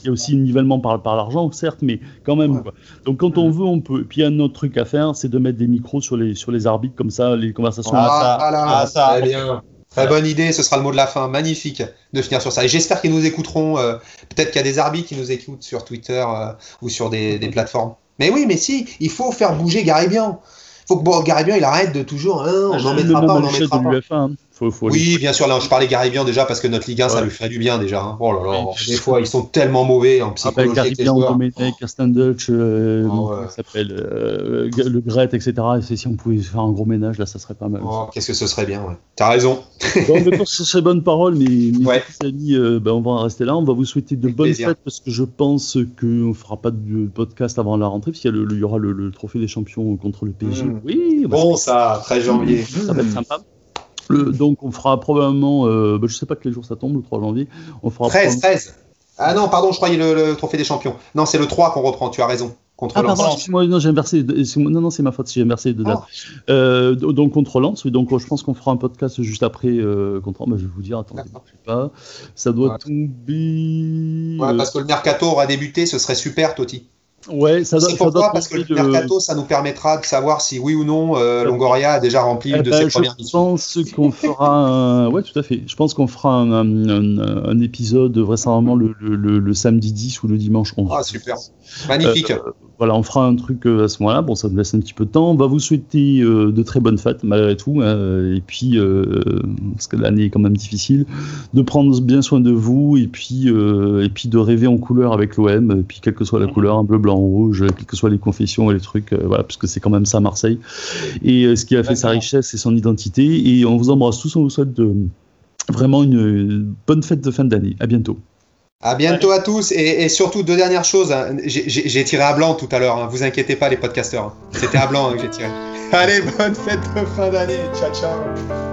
il y a aussi un nivellement par, par l'argent, certes, mais quand même. Quoi. Donc, quand on veut, on peut. Puis, il y a un autre truc à faire, c'est de mettre des micros sur les, sur les arbitres, comme ça, les conversations. Ah, ah, ça, très bien. Très bonne idée, ce sera le mot de la fin. Magnifique de finir sur ça. Et j'espère qu'ils nous écouteront. Euh, peut-être qu'il y a des arbitres qui nous écoutent sur Twitter euh, ou sur des, des, plateformes. Mais oui, mais si, il faut faire bouger Gary Bien. Faut que bon, Gary Bien, il arrête de toujours. Hein, on n'en mettra pas, on n'en mettra pas oui, bien sûr. Là, je parlais Garibien déjà parce que notre Ligue 1, ça lui ferait du bien déjà. Hein. Oh là là. des fois, ils sont tellement mauvais en ah, ben, psychologie. Domenech, Dutch, euh, ah, s'appelle euh, le Gret, etc. Et si on pouvait faire un gros ménage, là, ça serait pas mal. Oh, Qu'est-ce que ce serait bien. Ouais. T'as raison. bon, mais ce serait bonne parole, mais, mais amis, euh, ben, on va en rester là. On va vous souhaiter de bonnes fêtes parce que je pense qu'on ne fera pas de podcast avant la rentrée, puisqu'il y, y, aura le, trophée des champions contre le PSG. Mmh. Oui, bon, ça, 13 janvier. Ça va être sympa. Donc on fera probablement, euh, bah, je sais pas quel jour ça tombe, le 3 janvier. On fera 13, 13. Ah non, pardon, je croyais le, trophée des champions. Non, c'est le 3 qu'on reprend, tu as raison. Contre ah, pardon, moi non, j'ai inversé. Non, non, c'est ma faute, j'ai inversé de date. Ah. Euh, donc contre Lens, oui, donc je pense qu'on fera un podcast juste après euh, contre. Bah, je vais vous dire, attendez, je sais pas. Ça doit tomber. Ouais, parce que le mercato aura débuté, ce serait super, Toti. Ouais, ça doit. pourquoi Parce que le mercato, ça nous permettra de savoir si oui ou non euh, Longoria a déjà rempli une de eh ses ben, premières missions. Je pense qu'on fera. Un... Ouais, tout à fait. Je pense qu'on fera un, un, épisode vraisemblablement le, le, le, samedi 10 ou le dimanche 11. Ah super, magnifique. Euh, voilà, on fera un truc euh, à ce moment-là. Bon, ça nous laisse un petit peu de temps. On va vous souhaiter de très bonnes fêtes malgré tout. Hein. et puis, parce que l'année est quand même difficile, de prendre bien soin de vous et puis, et puis de rêver en couleur avec l'OM. Et puis, quelle que soit la couleur, un bleu, blanc, rouge, quelles que soient les confessions et les trucs, euh, voilà, parce que c'est quand même ça Marseille. Et euh, ce qui a fait sa richesse et son identité. Et on vous embrasse tous, on vous souhaite de, vraiment une bonne fête de fin d'année. À bientôt. À bientôt à tous et, surtout deux dernières choses. Hein. J'ai tiré à blanc tout à l'heure. Hein. Vous inquiétez pas les podcasteurs. Hein. C'était à blanc que j'ai tiré. Allez, bonne fête de fin d'année. Ciao ciao.